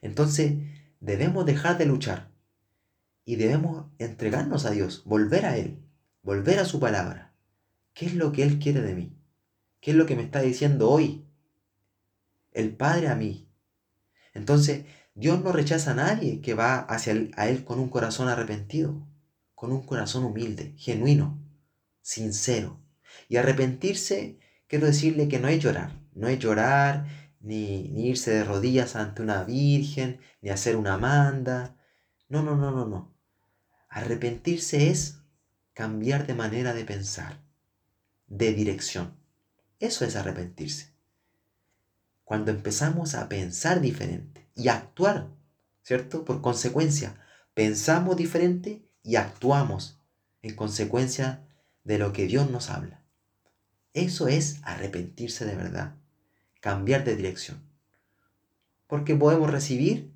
Entonces, debemos dejar de luchar y debemos entregarnos a Dios, volver a Él, volver a su palabra. ¿Qué es lo que Él quiere de mí? ¿Qué es lo que me está diciendo hoy? El Padre a mí. Entonces, Dios no rechaza a nadie que va hacia él, a Él con un corazón arrepentido, con un corazón humilde, genuino, sincero. Y arrepentirse, quiero decirle que no es llorar, no es llorar, ni, ni irse de rodillas ante una virgen, ni hacer una manda. No, no, no, no, no. Arrepentirse es cambiar de manera de pensar, de dirección. Eso es arrepentirse. Cuando empezamos a pensar diferente, y actuar, ¿cierto? Por consecuencia, pensamos diferente y actuamos en consecuencia de lo que Dios nos habla. Eso es arrepentirse de verdad, cambiar de dirección. Porque podemos recibir,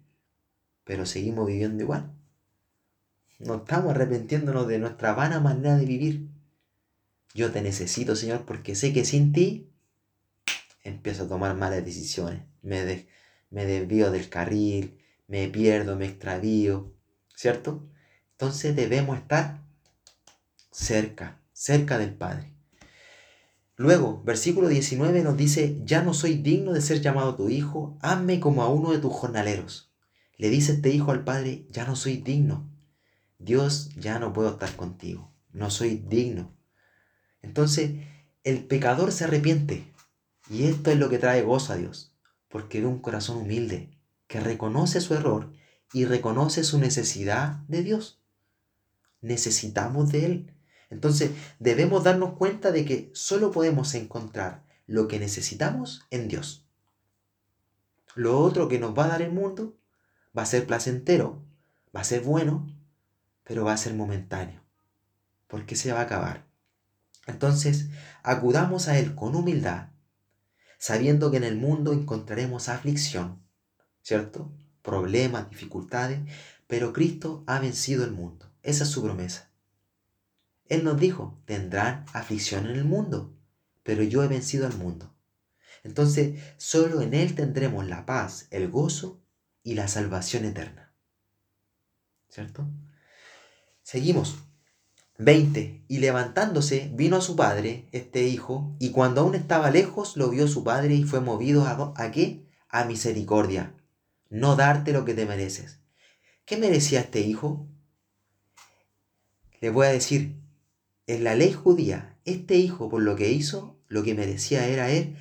pero seguimos viviendo igual. No estamos arrepentiéndonos de nuestra vana manera de vivir. Yo te necesito, Señor, porque sé que sin ti empiezo a tomar malas decisiones. Me, de, me desvío del carril, me pierdo, me extravío, ¿cierto? Entonces debemos estar cerca, cerca del Padre. Luego, versículo 19 nos dice, ya no soy digno de ser llamado tu hijo, hazme como a uno de tus jornaleros. Le dice este hijo al Padre, ya no soy digno. Dios, ya no puedo estar contigo, no soy digno. Entonces, el pecador se arrepiente. Y esto es lo que trae gozo a Dios porque ve un corazón humilde que reconoce su error y reconoce su necesidad de Dios. Necesitamos de Él. Entonces debemos darnos cuenta de que solo podemos encontrar lo que necesitamos en Dios. Lo otro que nos va a dar el mundo va a ser placentero, va a ser bueno, pero va a ser momentáneo, porque se va a acabar. Entonces, acudamos a Él con humildad sabiendo que en el mundo encontraremos aflicción, ¿cierto? Problemas, dificultades, pero Cristo ha vencido el mundo. Esa es su promesa. Él nos dijo, tendrán aflicción en el mundo, pero yo he vencido al mundo. Entonces, solo en Él tendremos la paz, el gozo y la salvación eterna. ¿Cierto? Seguimos. 20. Y levantándose, vino a su padre, este hijo, y cuando aún estaba lejos, lo vio su padre y fue movido a, ¿a qué? A misericordia, no darte lo que te mereces. ¿Qué merecía este hijo? Le voy a decir, en la ley judía, este hijo por lo que hizo, lo que merecía era él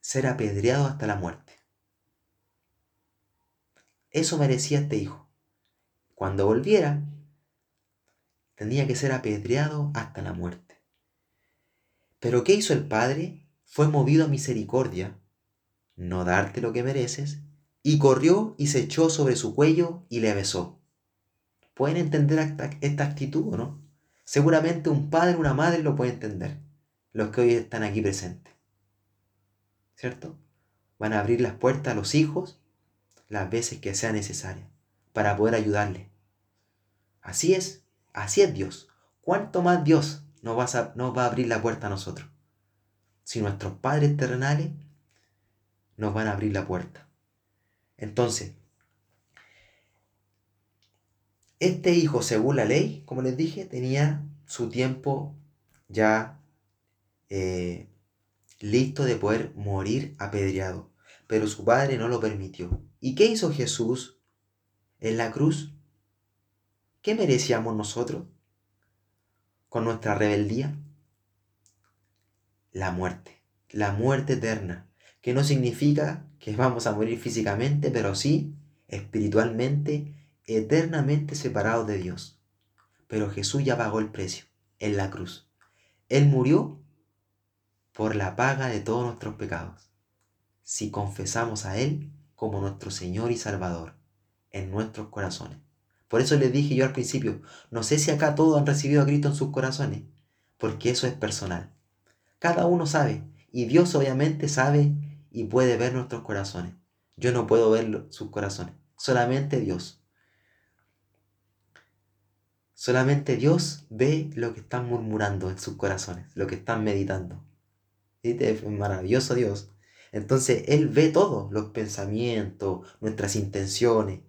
ser apedreado hasta la muerte. Eso merecía este hijo. Cuando volviera, tenía que ser apedreado hasta la muerte. Pero ¿qué hizo el Padre? Fue movido a misericordia, no darte lo que mereces, y corrió y se echó sobre su cuello y le besó. ¿Pueden entender esta, actitud o no? Seguramente un padre una madre lo puede entender, los que hoy están aquí presentes. ¿Cierto? Van a abrir las puertas a los hijos las veces que sea necesaria para poder ayudarle. Así es, así es Dios. ¿Cuánto más Dios nos va, a, va a abrir la puerta a nosotros? Si nuestros padres terrenales nos van a abrir la puerta. Entonces, este hijo, según la ley, como les dije, tenía su tiempo ya eh, listo de poder morir apedreado, pero su padre no lo permitió. ¿Y qué hizo Jesús en la cruz? ¿Qué merecíamos nosotros con nuestra rebeldía? La muerte, la muerte eterna, que no significa que vamos a morir físicamente, pero sí espiritualmente, eternamente separados de Dios. Pero Jesús ya pagó el precio en la cruz. Él murió por la paga de todos nuestros pecados. Si confesamos a Él como nuestro Señor y Salvador en nuestros corazones. Por eso les dije yo al principio, no sé si acá todos han recibido a Cristo en sus corazones, porque eso es personal. Cada uno sabe, y Dios obviamente sabe y puede ver nuestros corazones. Yo no puedo ver sus corazones, solamente Dios. Solamente Dios ve lo que están murmurando en sus corazones, lo que están meditando. Es maravilloso Dios. Entonces Él ve todo, los pensamientos, nuestras intenciones.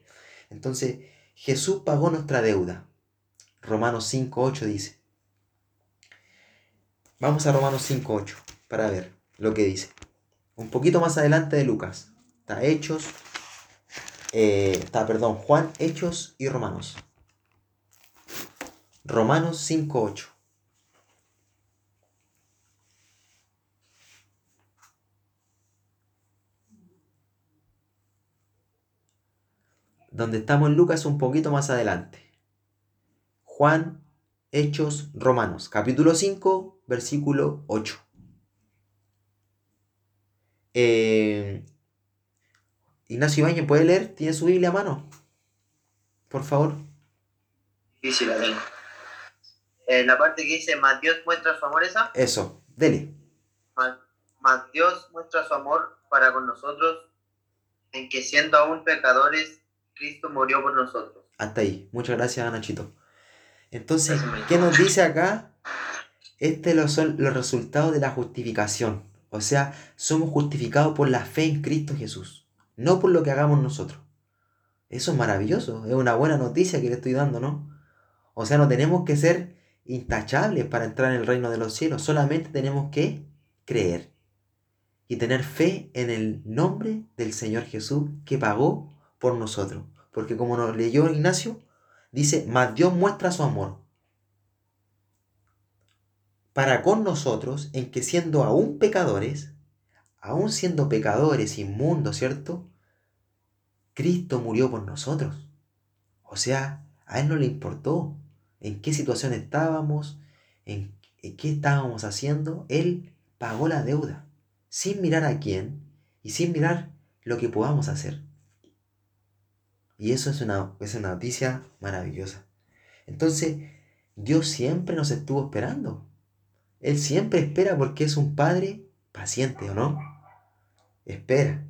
Entonces Jesús pagó nuestra deuda. Romanos 5.8 dice. Vamos a Romanos 5.8 para ver lo que dice. Un poquito más adelante de Lucas. Está Hechos. Eh, está, perdón, Juan, Hechos y Romanos. Romanos 5.8. donde estamos en Lucas un poquito más adelante. Juan, Hechos, Romanos, capítulo 5, versículo 8. Eh, Ignacio Ibañez, ¿puede leer? ¿Tiene su Biblia a mano? Por favor. Sí, sí, la tengo. En la parte que dice, más Dios muestra su amor, esa. Eso, dele. más Dios muestra su amor para con nosotros, en que siendo aún pecadores, Cristo murió por nosotros. Hasta ahí. Muchas gracias, Nachito. Entonces, ¿qué nos dice acá? Este son los resultados de la justificación. O sea, somos justificados por la fe en Cristo Jesús, no por lo que hagamos nosotros. Eso es maravilloso, es una buena noticia que le estoy dando, ¿no? O sea, no tenemos que ser intachables para entrar en el reino de los cielos, solamente tenemos que creer y tener fe en el nombre del Señor Jesús que pagó por nosotros. Porque como nos leyó Ignacio, dice, mas Dios muestra su amor para con nosotros en que siendo aún pecadores, aún siendo pecadores inmundos, ¿cierto? Cristo murió por nosotros. O sea, a Él no le importó en qué situación estábamos, en, en qué estábamos haciendo. Él pagó la deuda, sin mirar a quién y sin mirar lo que podamos hacer. Y eso es una, noticia maravillosa. Entonces, Dios siempre nos estuvo esperando. Él siempre espera porque es un padre paciente, ¿o no? Espera.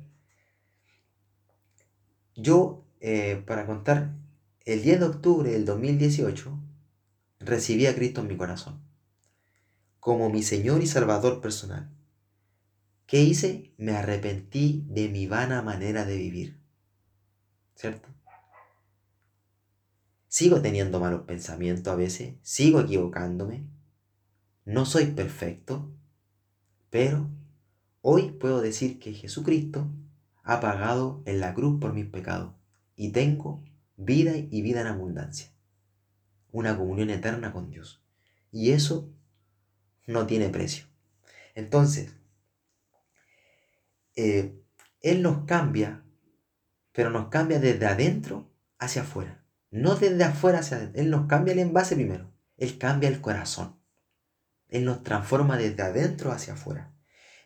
Yo, eh, para contar, el 10 de octubre del 2018, recibí a Cristo en mi corazón, como mi Señor y Salvador personal. ¿Qué hice? Me arrepentí de mi vana manera de vivir. ¿Cierto? Sigo teniendo malos pensamientos a veces, sigo equivocándome, no soy perfecto, pero hoy puedo decir que Jesucristo ha pagado en la cruz por mis pecados y tengo vida y vida en abundancia, una comunión eterna con Dios. Y eso no tiene precio. Entonces, eh, Él nos cambia, pero nos cambia desde adentro hacia afuera. No desde afuera hacia adentro. Él nos cambia el envase primero. Él cambia el corazón. Él nos transforma desde adentro hacia afuera.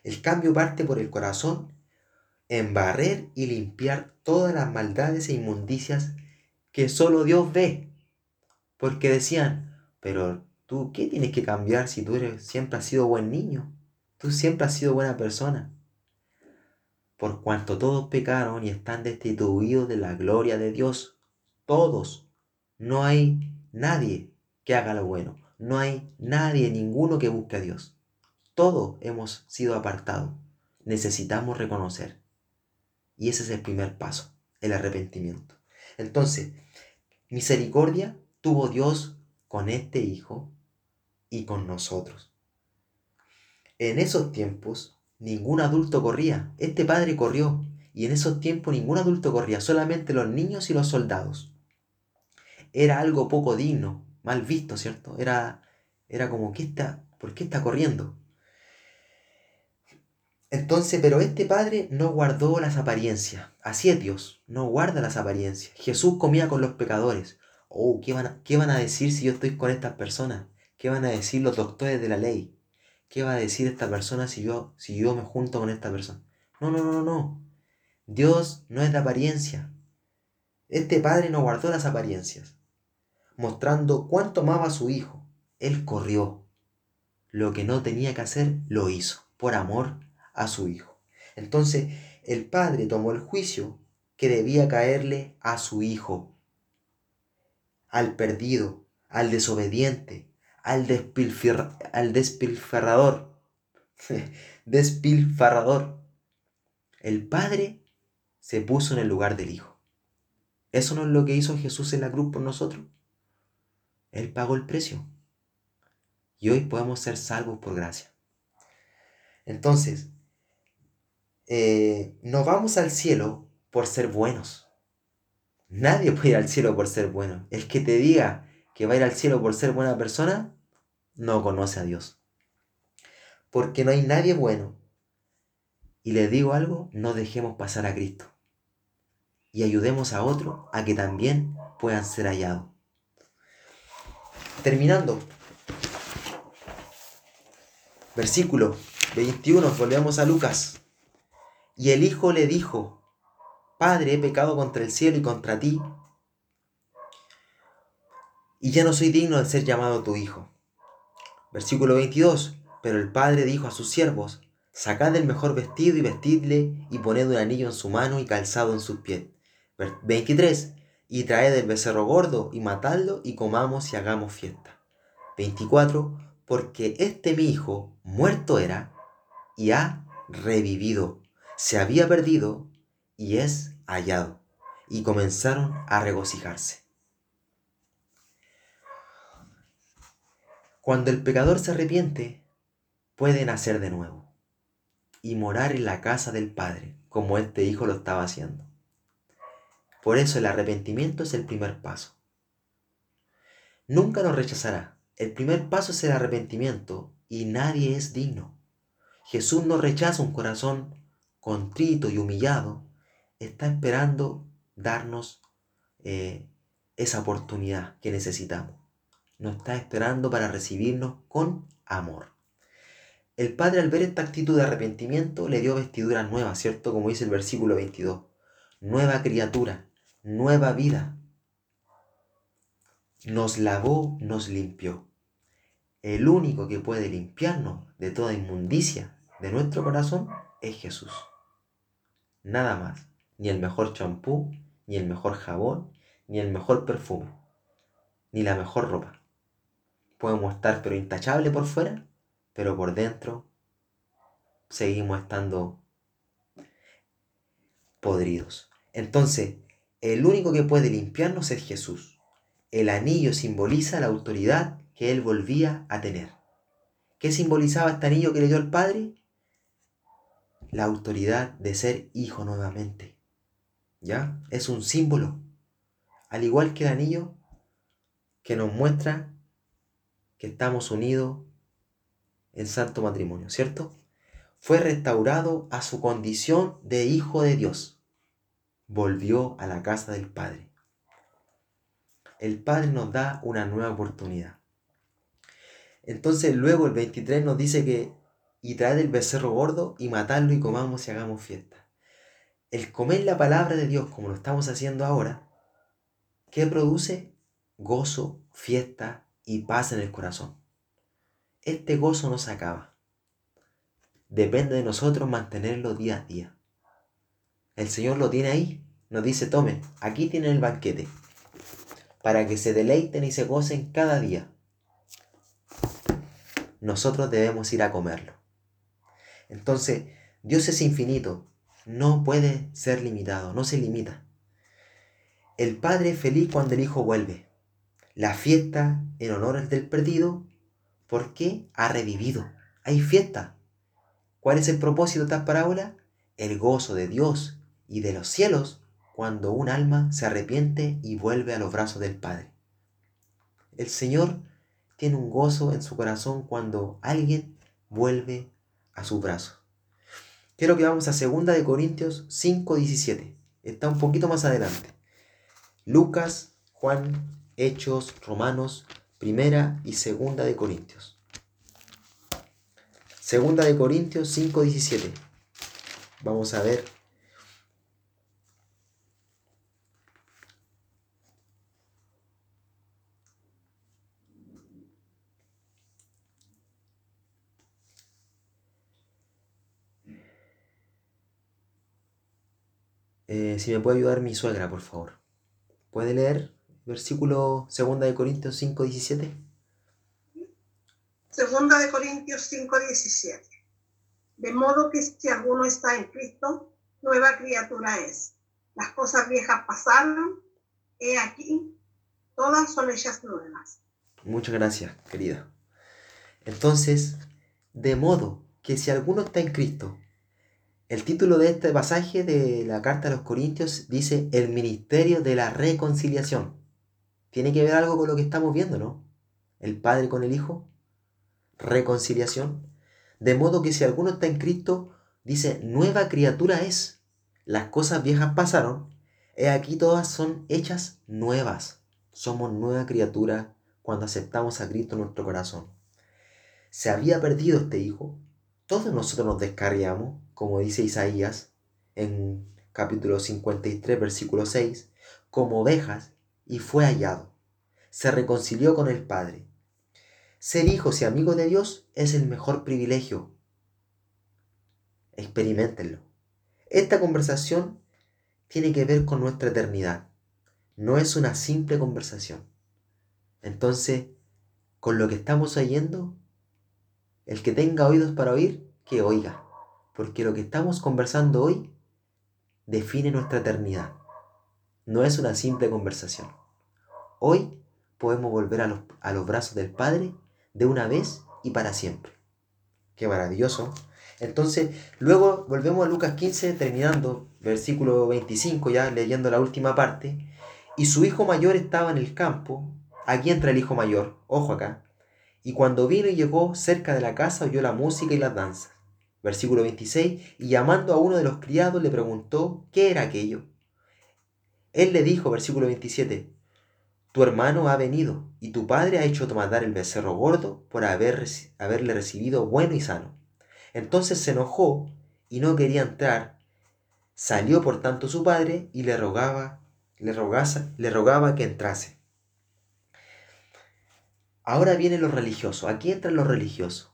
El cambio parte por el corazón en barrer y limpiar todas las maldades e inmundicias que solo Dios ve. Porque decían, pero tú, ¿qué tienes que cambiar si tú eres, siempre has sido buen niño? Tú siempre has sido buena persona. Por cuanto todos pecaron y están destituidos de la gloria de Dios. Todos. No hay nadie que haga lo bueno. No hay nadie, ninguno que busque a Dios. Todos hemos sido apartados. Necesitamos reconocer. Y ese es el primer paso, el arrepentimiento. Entonces, misericordia tuvo Dios con este hijo y con nosotros. En esos tiempos, ningún adulto corría. Este padre corrió. Y en esos tiempos ningún adulto corría, solamente los niños y los soldados. Era algo poco digno, mal visto, ¿cierto? Era, era como, ¿qué está, ¿por qué está corriendo? Entonces, pero este padre no guardó las apariencias. Así es Dios, no guarda las apariencias. Jesús comía con los pecadores. Oh, ¿qué van, a, ¿qué van a decir si yo estoy con estas personas? ¿Qué van a decir los doctores de la ley? ¿Qué va a decir esta persona si yo, si yo me junto con esta persona? No, no, no, no. Dios no es de apariencia. Este padre no guardó las apariencias, mostrando cuánto amaba a su hijo. Él corrió. Lo que no tenía que hacer, lo hizo, por amor a su hijo. Entonces el padre tomó el juicio que debía caerle a su hijo, al perdido, al desobediente, al, al despilfarrador. despilfarrador. El padre se puso en el lugar del hijo. ¿Eso no es lo que hizo Jesús en la cruz por nosotros? Él pagó el precio. Y hoy podemos ser salvos por gracia. Entonces, eh, no vamos al cielo por ser buenos. Nadie puede ir al cielo por ser bueno. El que te diga que va a ir al cielo por ser buena persona, no conoce a Dios. Porque no hay nadie bueno. Y les digo algo, no dejemos pasar a Cristo. Y ayudemos a otro a que también puedan ser hallados. Terminando. Versículo 21, volvemos a Lucas. Y el hijo le dijo, Padre, he pecado contra el cielo y contra ti, y ya no soy digno de ser llamado tu hijo. Versículo 22. Pero el padre dijo a sus siervos, Sacad el mejor vestido y vestidle, y poned un anillo en su mano y calzado en sus pies. 23. Y traed el becerro gordo y matadlo y comamos y hagamos fiesta. 24. Porque este mi hijo muerto era y ha revivido se había perdido y es hallado. Y comenzaron a regocijarse. Cuando el pecador se arrepiente, puede nacer de nuevo y morar en la casa del Padre, como este hijo lo estaba haciendo. Por eso el arrepentimiento es el primer paso. Nunca nos rechazará. El primer paso es el arrepentimiento y nadie es digno. Jesús no rechaza un corazón contrito y humillado, está esperando darnos eh, esa oportunidad que necesitamos. Nos está esperando para recibirnos con amor. El Padre al ver esta actitud de arrepentimiento le dio vestiduras nuevas, ¿cierto? Como dice el versículo 22. Nueva criatura, nueva vida. Nos lavó, nos limpió. El único que puede limpiarnos de toda inmundicia de nuestro corazón es Jesús. Nada más. Ni el mejor champú, ni el mejor jabón, ni el mejor perfume, ni la mejor ropa. Podemos estar pero intachable por fuera, pero por dentro seguimos estando podridos. Entonces, el único que puede limpiarnos es Jesús. el anillo simboliza la autoridad que él volvía a tener. ¿Qué simbolizaba este anillo que le dio el Padre? La autoridad de ser hijo nuevamente. ¿Ya? Es un símbolo. Al igual que el anillo que nos muestra que estamos unidos en santo matrimonio, ¿cierto? Fue restaurado a su condición de hijo de Dios. Volvió a la casa del Padre. El Padre nos da una nueva oportunidad. Entonces luego el 23 nos dice que y traed el becerro gordo y matarlo y comamos y hagamos fiesta. El comer la palabra de Dios como lo estamos haciendo ahora, ¿qué produce? Gozo, fiesta y paz en el corazón. Este gozo no se acaba. Depende de nosotros mantenerlo día a día. El Señor lo tiene ahí. Nos dice, tomen, aquí tienen el banquete, para que se deleiten y se gocen cada día. Nosotros debemos ir a comerlo. Entonces, Dios es infinito, no puede ser limitado, no se limita. El Padre es feliz cuando el Hijo vuelve. La fiesta en honor del perdido, porque ha revivido. Hay fiesta. ¿Cuál es el propósito de esta parábola? El gozo de Dios y de los cielos cuando un alma se arrepiente y vuelve a los brazos del Padre. El Señor tiene un gozo en su corazón cuando alguien vuelve a su brazo. Quiero que vamos a 2 de Corintios 5:17. Está un poquito más adelante. Lucas, Juan, Hechos, Romanos, Primera y Segunda de Corintios. Segunda de Corintios 5:17. Vamos a ver Eh, si me puede ayudar mi suegra, por favor. ¿Puede leer versículo 2 de Corintios 5, 17? Segunda de Corintios 5, 17. De modo que si alguno está en Cristo, nueva criatura es. Las cosas viejas pasaron, he aquí, todas son ellas nuevas. Muchas gracias, querida. Entonces, de modo que si alguno está en Cristo, el título de este pasaje de la carta a los Corintios dice el ministerio de la reconciliación. Tiene que ver algo con lo que estamos viendo, ¿no? El Padre con el Hijo. Reconciliación. De modo que si alguno está en Cristo, dice, nueva criatura es. Las cosas viejas pasaron. He aquí todas son hechas nuevas. Somos nueva criatura cuando aceptamos a Cristo en nuestro corazón. Se había perdido este Hijo. Todos nosotros nos descarriamos como dice Isaías en capítulo 53, versículo 6, como ovejas y fue hallado. Se reconcilió con el Padre. Ser hijos y amigos de Dios es el mejor privilegio. Experimentenlo. Esta conversación tiene que ver con nuestra eternidad. No es una simple conversación. Entonces, con lo que estamos oyendo, el que tenga oídos para oír, que oiga porque lo que estamos conversando hoy define nuestra eternidad. No es una simple conversación. Hoy podemos volver a los, a los brazos del Padre de una vez y para siempre. Qué maravilloso. Entonces, luego volvemos a Lucas 15, terminando, versículo 25, ya leyendo la última parte. Y su hijo mayor estaba en el campo. Aquí entra el hijo mayor, ojo acá. Y cuando vino y llegó cerca de la casa, oyó la música y las danzas. Versículo 26, y llamando a uno de los criados le preguntó qué era aquello. Él le dijo, versículo 27, tu hermano ha venido y tu padre ha hecho matar el becerro gordo por haber, haberle recibido bueno y sano. Entonces se enojó y no quería entrar. Salió por tanto su padre y le rogaba, le, le rogaba que entrase. Ahora vienen los religiosos. Aquí entran los religiosos.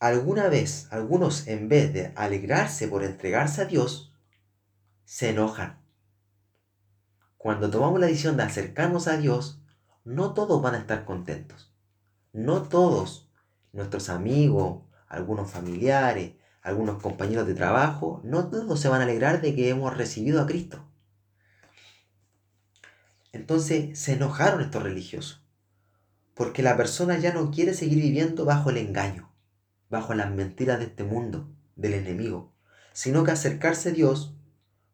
Alguna vez, algunos en vez de alegrarse por entregarse a Dios, se enojan. Cuando tomamos la decisión de acercarnos a Dios, no todos van a estar contentos. No todos, nuestros amigos, algunos familiares, algunos compañeros de trabajo, no todos se van a alegrar de que hemos recibido a Cristo. Entonces se enojaron estos religiosos, porque la persona ya no quiere seguir viviendo bajo el engaño, bajo las mentiras de este mundo, del enemigo, sino que acercarse a Dios,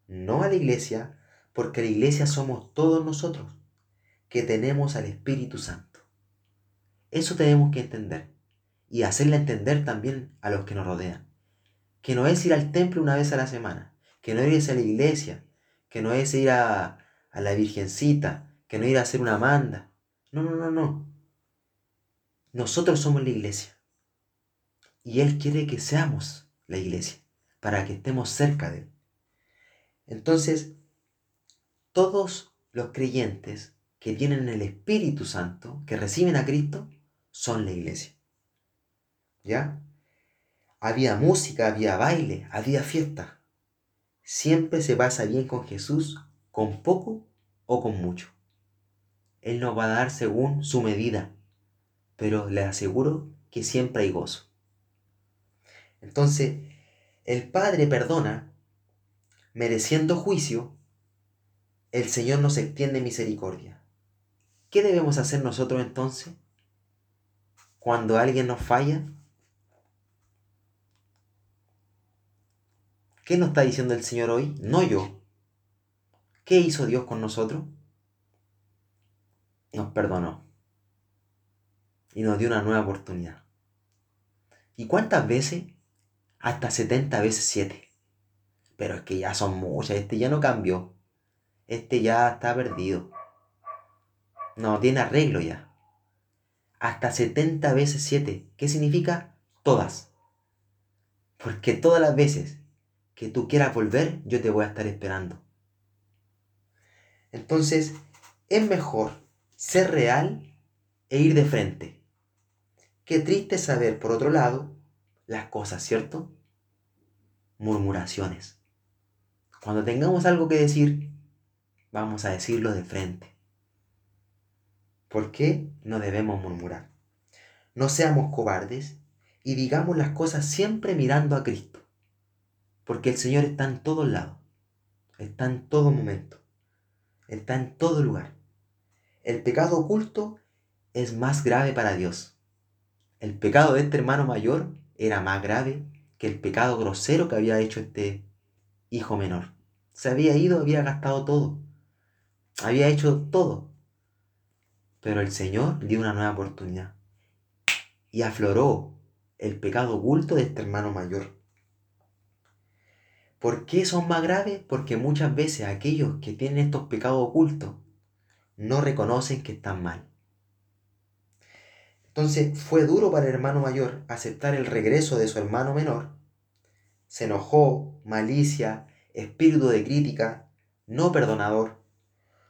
no a la iglesia, porque la iglesia somos todos nosotros, que tenemos al Espíritu Santo. Eso tenemos que entender y hacerle entender también a los que nos rodean, que no es ir al templo una vez a la semana, que no es ir a la iglesia, que no es ir a, a la Virgencita, que no ir a hacer una manda. No, no, no, no. Nosotros somos la iglesia. Y Él quiere que seamos la iglesia, para que estemos cerca de Él. Entonces, todos los creyentes que tienen el Espíritu Santo, que reciben a Cristo, son la iglesia. ¿Ya? Había música, había baile, había fiesta. Siempre se pasa bien con Jesús con poco o con mucho. Él nos va a dar según su medida, pero le aseguro que siempre hay gozo. Entonces, el Padre perdona, mereciendo juicio, el Señor nos extiende misericordia. ¿Qué debemos hacer nosotros entonces cuando alguien nos falla? ¿Qué nos está diciendo el Señor hoy? No yo, ¿Qué hizo Dios con nosotros? Nos perdonó. Y nos dio una nueva oportunidad. ¿Y cuántas veces? Hasta 70 veces 7. Pero es que ya son muchas. Este ya no cambió. Este ya está perdido. No tiene arreglo ya. Hasta 70 veces 7. ¿Qué significa? Todas. Porque todas las veces que tú quieras volver, yo te voy a estar esperando. Entonces, es mejor ser real e ir de frente. Qué triste saber, por otro lado, las cosas, ¿cierto? Murmuraciones. Cuando tengamos algo que decir, vamos a decirlo de frente. ¿Por qué no debemos murmurar? No seamos cobardes y digamos las cosas siempre mirando a Cristo. Porque el Señor está en todos lados, está en todo momento está en todo lugar. El pecado oculto es más grave para Dios. El pecado de este hermano mayor era más grave que el pecado grosero que había hecho este hijo menor. Se había ido, había gastado todo. Había hecho todo. Pero el Señor dio una nueva oportunidad. Y afloró el pecado oculto de este hermano mayor. ¿Por qué son más graves? Porque muchas veces aquellos que tienen estos pecados ocultos no reconocen que están mal. Entonces fue duro para el hermano mayor aceptar el regreso de su hermano menor. Se enojó, malicia, espíritu de crítica, no perdonador.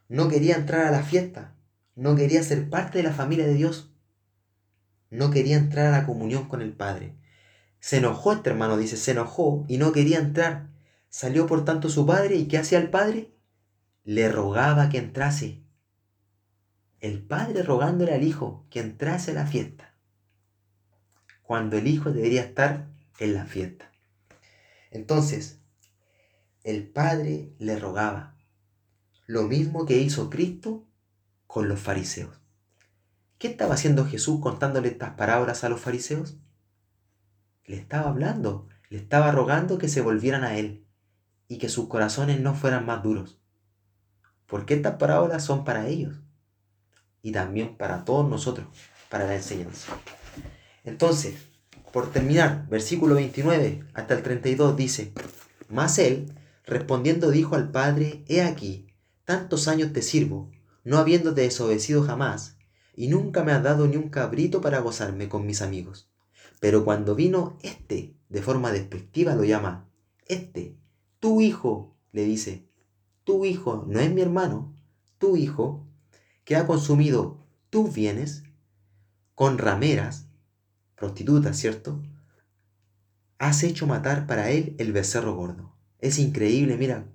No quería entrar a la fiesta, no quería ser parte de la familia de Dios. No quería entrar a la comunión con el Padre. Se enojó este hermano, dice, se enojó y no quería entrar. Salió por tanto su padre y ¿qué hacía el padre? Le rogaba que entrase. El padre rogándole al hijo que entrase a la fiesta. Cuando el hijo debería estar en la fiesta. Entonces, el padre le rogaba. Lo mismo que hizo Cristo con los fariseos. ¿Qué estaba haciendo Jesús contándole estas parábolas a los fariseos? Le estaba hablando, le estaba rogando que se volvieran a Él, y que sus corazones no fueran más duros. Porque estas parábolas son para ellos y también para todos nosotros, para la enseñanza. Entonces, por terminar, versículo 29 hasta el 32 dice, Mas él, respondiendo, dijo al Padre, He aquí, tantos años te sirvo, no habiéndote desobedecido jamás, y nunca me has dado ni un cabrito para gozarme con mis amigos. Pero cuando vino este, de forma despectiva lo llama, este, tu hijo, le dice, tu hijo no es mi hermano, tu hijo, que ha consumido tus bienes con rameras, prostitutas, ¿cierto? Has hecho matar para él el becerro gordo. Es increíble, mira,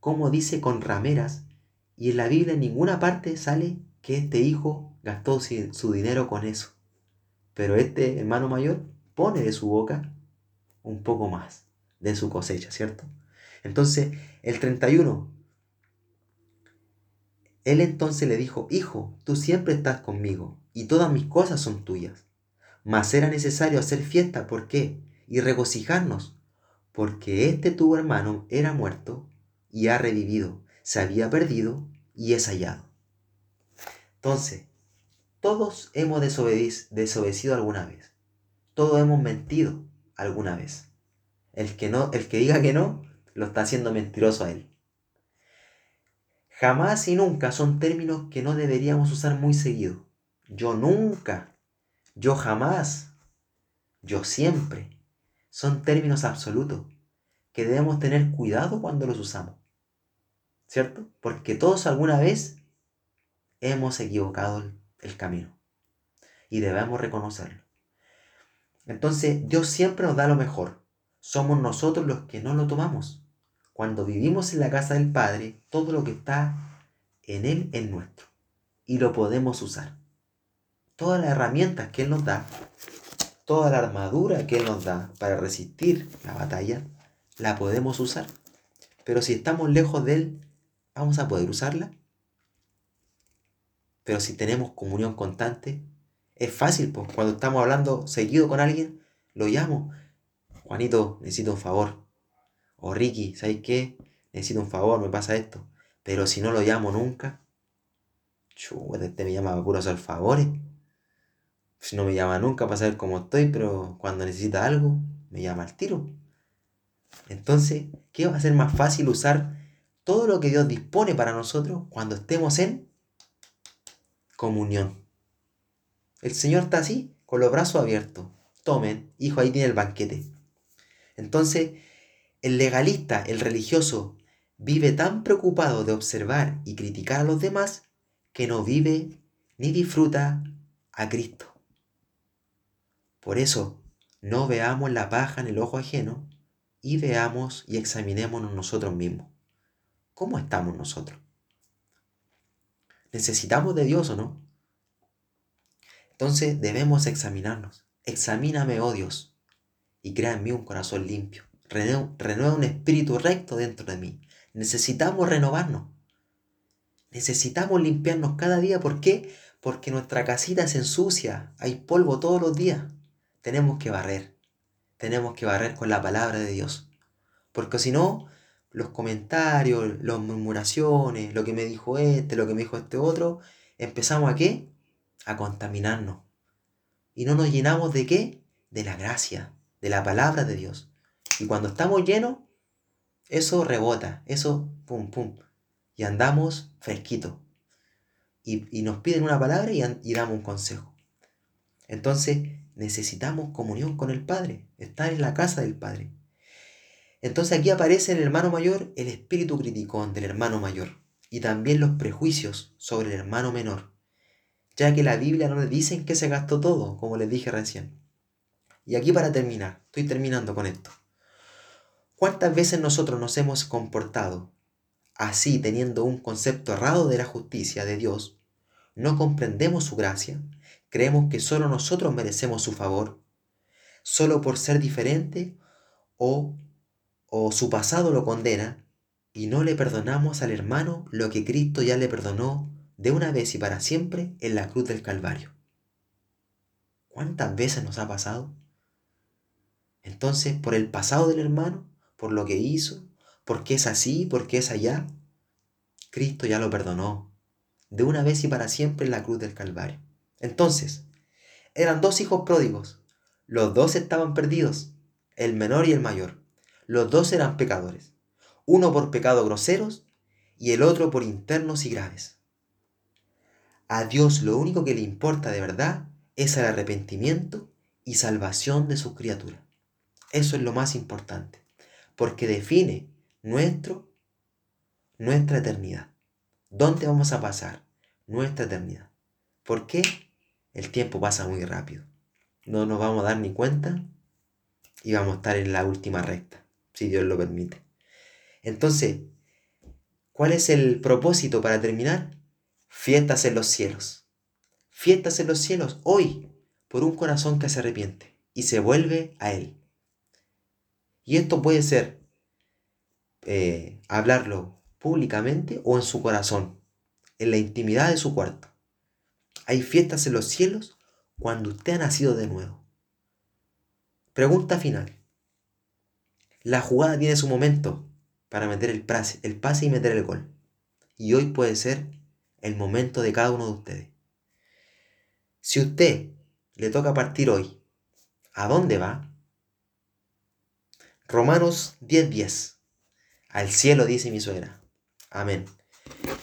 cómo dice con rameras, y en la Biblia en ninguna parte sale que este hijo gastó su dinero con eso. Pero este hermano mayor pone de su boca un poco más de su cosecha, ¿cierto? Entonces, el 31, Él entonces le dijo, Hijo, tú siempre estás conmigo, y todas mis cosas son tuyas. Mas era necesario hacer fiesta, ¿por qué? Y regocijarnos, porque este tu hermano era muerto y ha revivido, se había perdido y es hallado. Entonces, todos hemos desobedecido alguna vez. Todos hemos mentido alguna vez. El que, no, el que diga que no, lo está haciendo mentiroso a él. Jamás y nunca son términos que no deberíamos usar muy seguido. Yo nunca, yo jamás, yo siempre. Son términos absolutos que debemos tener cuidado cuando los usamos. ¿Cierto? Porque todos alguna vez hemos equivocado el, camino. Y debemos reconocerlo. Entonces, Dios siempre nos da lo mejor. Somos nosotros los que no lo tomamos. Cuando vivimos en la casa del Padre, todo lo que está en Él es nuestro. Y lo podemos usar. Todas las herramientas que Él nos da, toda la armadura que Él nos da para resistir la batalla, la podemos usar. Pero si estamos lejos de Él, ¿vamos a poder usarla? Pero si tenemos comunión constante, es fácil, pues cuando estamos hablando seguido con alguien, lo llamo. Juanito, necesito un favor. O Ricky, ¿sabes qué? Necesito un favor, me pasa esto. Pero si no lo llamo nunca, chuta, este me llama para hacer favores. Si no me llama nunca para saber cómo estoy, pero cuando necesita algo, me llama al tiro. Entonces, ¿qué va a ser más fácil usar todo lo que Dios dispone para nosotros cuando estemos en comunión. El Señor está así, con los brazos abiertos. Tomen, hijo, ahí tiene el banquete. Entonces, el legalista, el religioso, vive tan preocupado de observar y criticar a los demás que no vive ni disfruta a Cristo. Por eso, no veamos la paja en el ojo ajeno y veamos y examinémonos nosotros mismos. ¿Cómo estamos nosotros? necesitamos de Dios o no. Entonces debemos examinarnos. Examíname, oh Dios, y crea en mí un corazón limpio. Renueva, un espíritu recto dentro de mí. Necesitamos renovarnos. Necesitamos limpiarnos cada día. ¿Por qué? Porque nuestra casita se ensucia. Hay polvo todos los días. Tenemos que barrer. Tenemos que barrer con la palabra de Dios. Porque si no, los comentarios, las murmuraciones, lo que me dijo este, lo que me dijo este otro, empezamos a qué? A contaminarnos. Y no nos llenamos de qué? De la gracia, de la palabra de Dios. Y cuando estamos llenos, eso rebota, eso pum, pum. Y andamos fresquitos. Y, nos piden una palabra y, y damos un consejo. Entonces necesitamos comunión con el Padre, estar en la casa del Padre. Entonces aquí aparece en el hermano mayor el espíritu criticón del hermano mayor y también los prejuicios sobre el hermano menor, ya que la Biblia no le dice en qué se gastó todo, como les dije recién. Y aquí para terminar, estoy terminando con esto. ¿Cuántas veces nosotros nos hemos comportado así teniendo un concepto errado de la justicia de Dios? No comprendemos su gracia, creemos que solo nosotros merecemos su favor, solo por ser diferente o o su pasado lo condena y no le perdonamos al hermano lo que Cristo ya le perdonó de una vez y para siempre en la cruz del Calvario. ¿Cuántas veces nos ha pasado? Entonces, por el pasado del hermano, por lo que hizo, porque es así, porque es allá, Cristo ya lo perdonó de una vez y para siempre en la cruz del Calvario. Entonces, eran dos hijos pródigos, los dos estaban perdidos, el menor y el mayor. Los dos eran pecadores, uno por pecados groseros y el otro por internos y graves. A Dios lo único que le importa de verdad es el arrepentimiento y salvación de sus criaturas. Eso es lo más importante, porque define nuestro, nuestra eternidad. ¿Dónde vamos a pasar nuestra eternidad? ¿Por qué? El tiempo pasa muy rápido. No nos vamos a dar ni cuenta y vamos a estar en la última recta si Dios lo permite. Entonces, ¿cuál es el propósito para terminar? Fiestas en los cielos. Fiestas en los cielos hoy por un corazón que se arrepiente y se vuelve a Él. Y esto puede ser eh, hablarlo públicamente o en su corazón, en la intimidad de su cuarto. Hay fiestas en los cielos cuando usted ha nacido de nuevo. Pregunta final. La jugada tiene su momento para meter el pase, el pase y meter el gol. Y hoy puede ser el momento de cada uno de ustedes. Si usted le toca partir hoy, ¿a dónde va? Romanos 10:10. Al cielo dice mi suegra. Amén.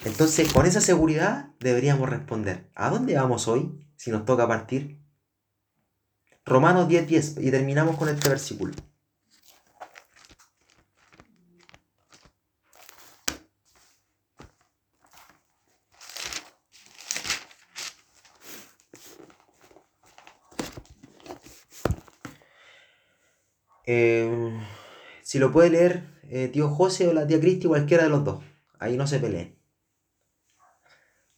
Entonces, con esa seguridad deberíamos responder, ¿a dónde vamos hoy si nos toca partir? Romanos 10:10 y terminamos con este versículo. Eh, si lo puede leer eh, tío José o la tía Cristi, cualquiera de los dos. Ahí no se peleen.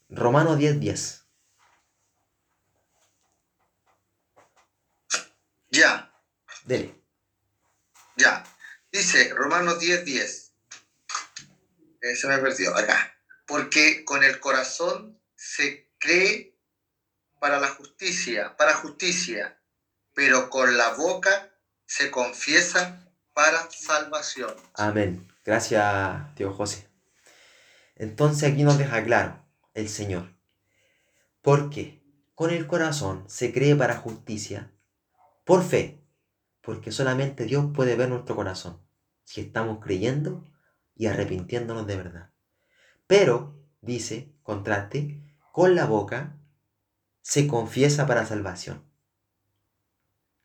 Romanos 10:10. 10. Ya, Dele. ya. Dice Romanos 10:10. 10. Eh, se me perdió acá. Porque con el corazón se cree para la justicia, para justicia, pero con la boca se confiesa para salvación. Amén. Gracias, tío José. Entonces aquí nos deja claro el Señor. Porque con el corazón se cree para justicia, por fe, porque solamente Dios puede ver nuestro corazón, si estamos creyendo y arrepintiéndonos de verdad. Pero, dice, contraste, con la boca se confiesa para salvación.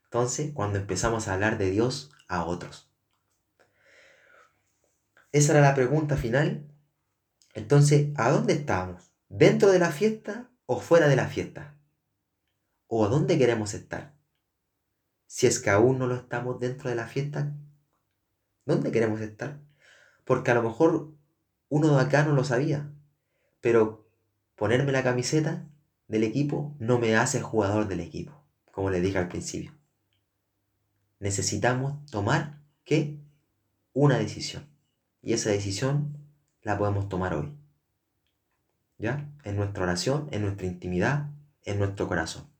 Entonces, cuando empezamos a hablar de Dios otros. Esa era la pregunta final. Entonces, ¿a dónde estamos? ¿Dentro de la fiesta o fuera de la fiesta? ¿O a dónde queremos estar? Si es que aún no lo estamos dentro de la fiesta, ¿dónde queremos estar? Porque a lo mejor uno de acá no lo sabía, pero ponerme la camiseta del equipo no me hace jugador del equipo, como le dije al principio. Necesitamos tomar ¿qué? Una decisión. Y esa decisión la podemos tomar hoy. ¿Ya? En nuestra oración, en nuestra intimidad, en nuestro corazón.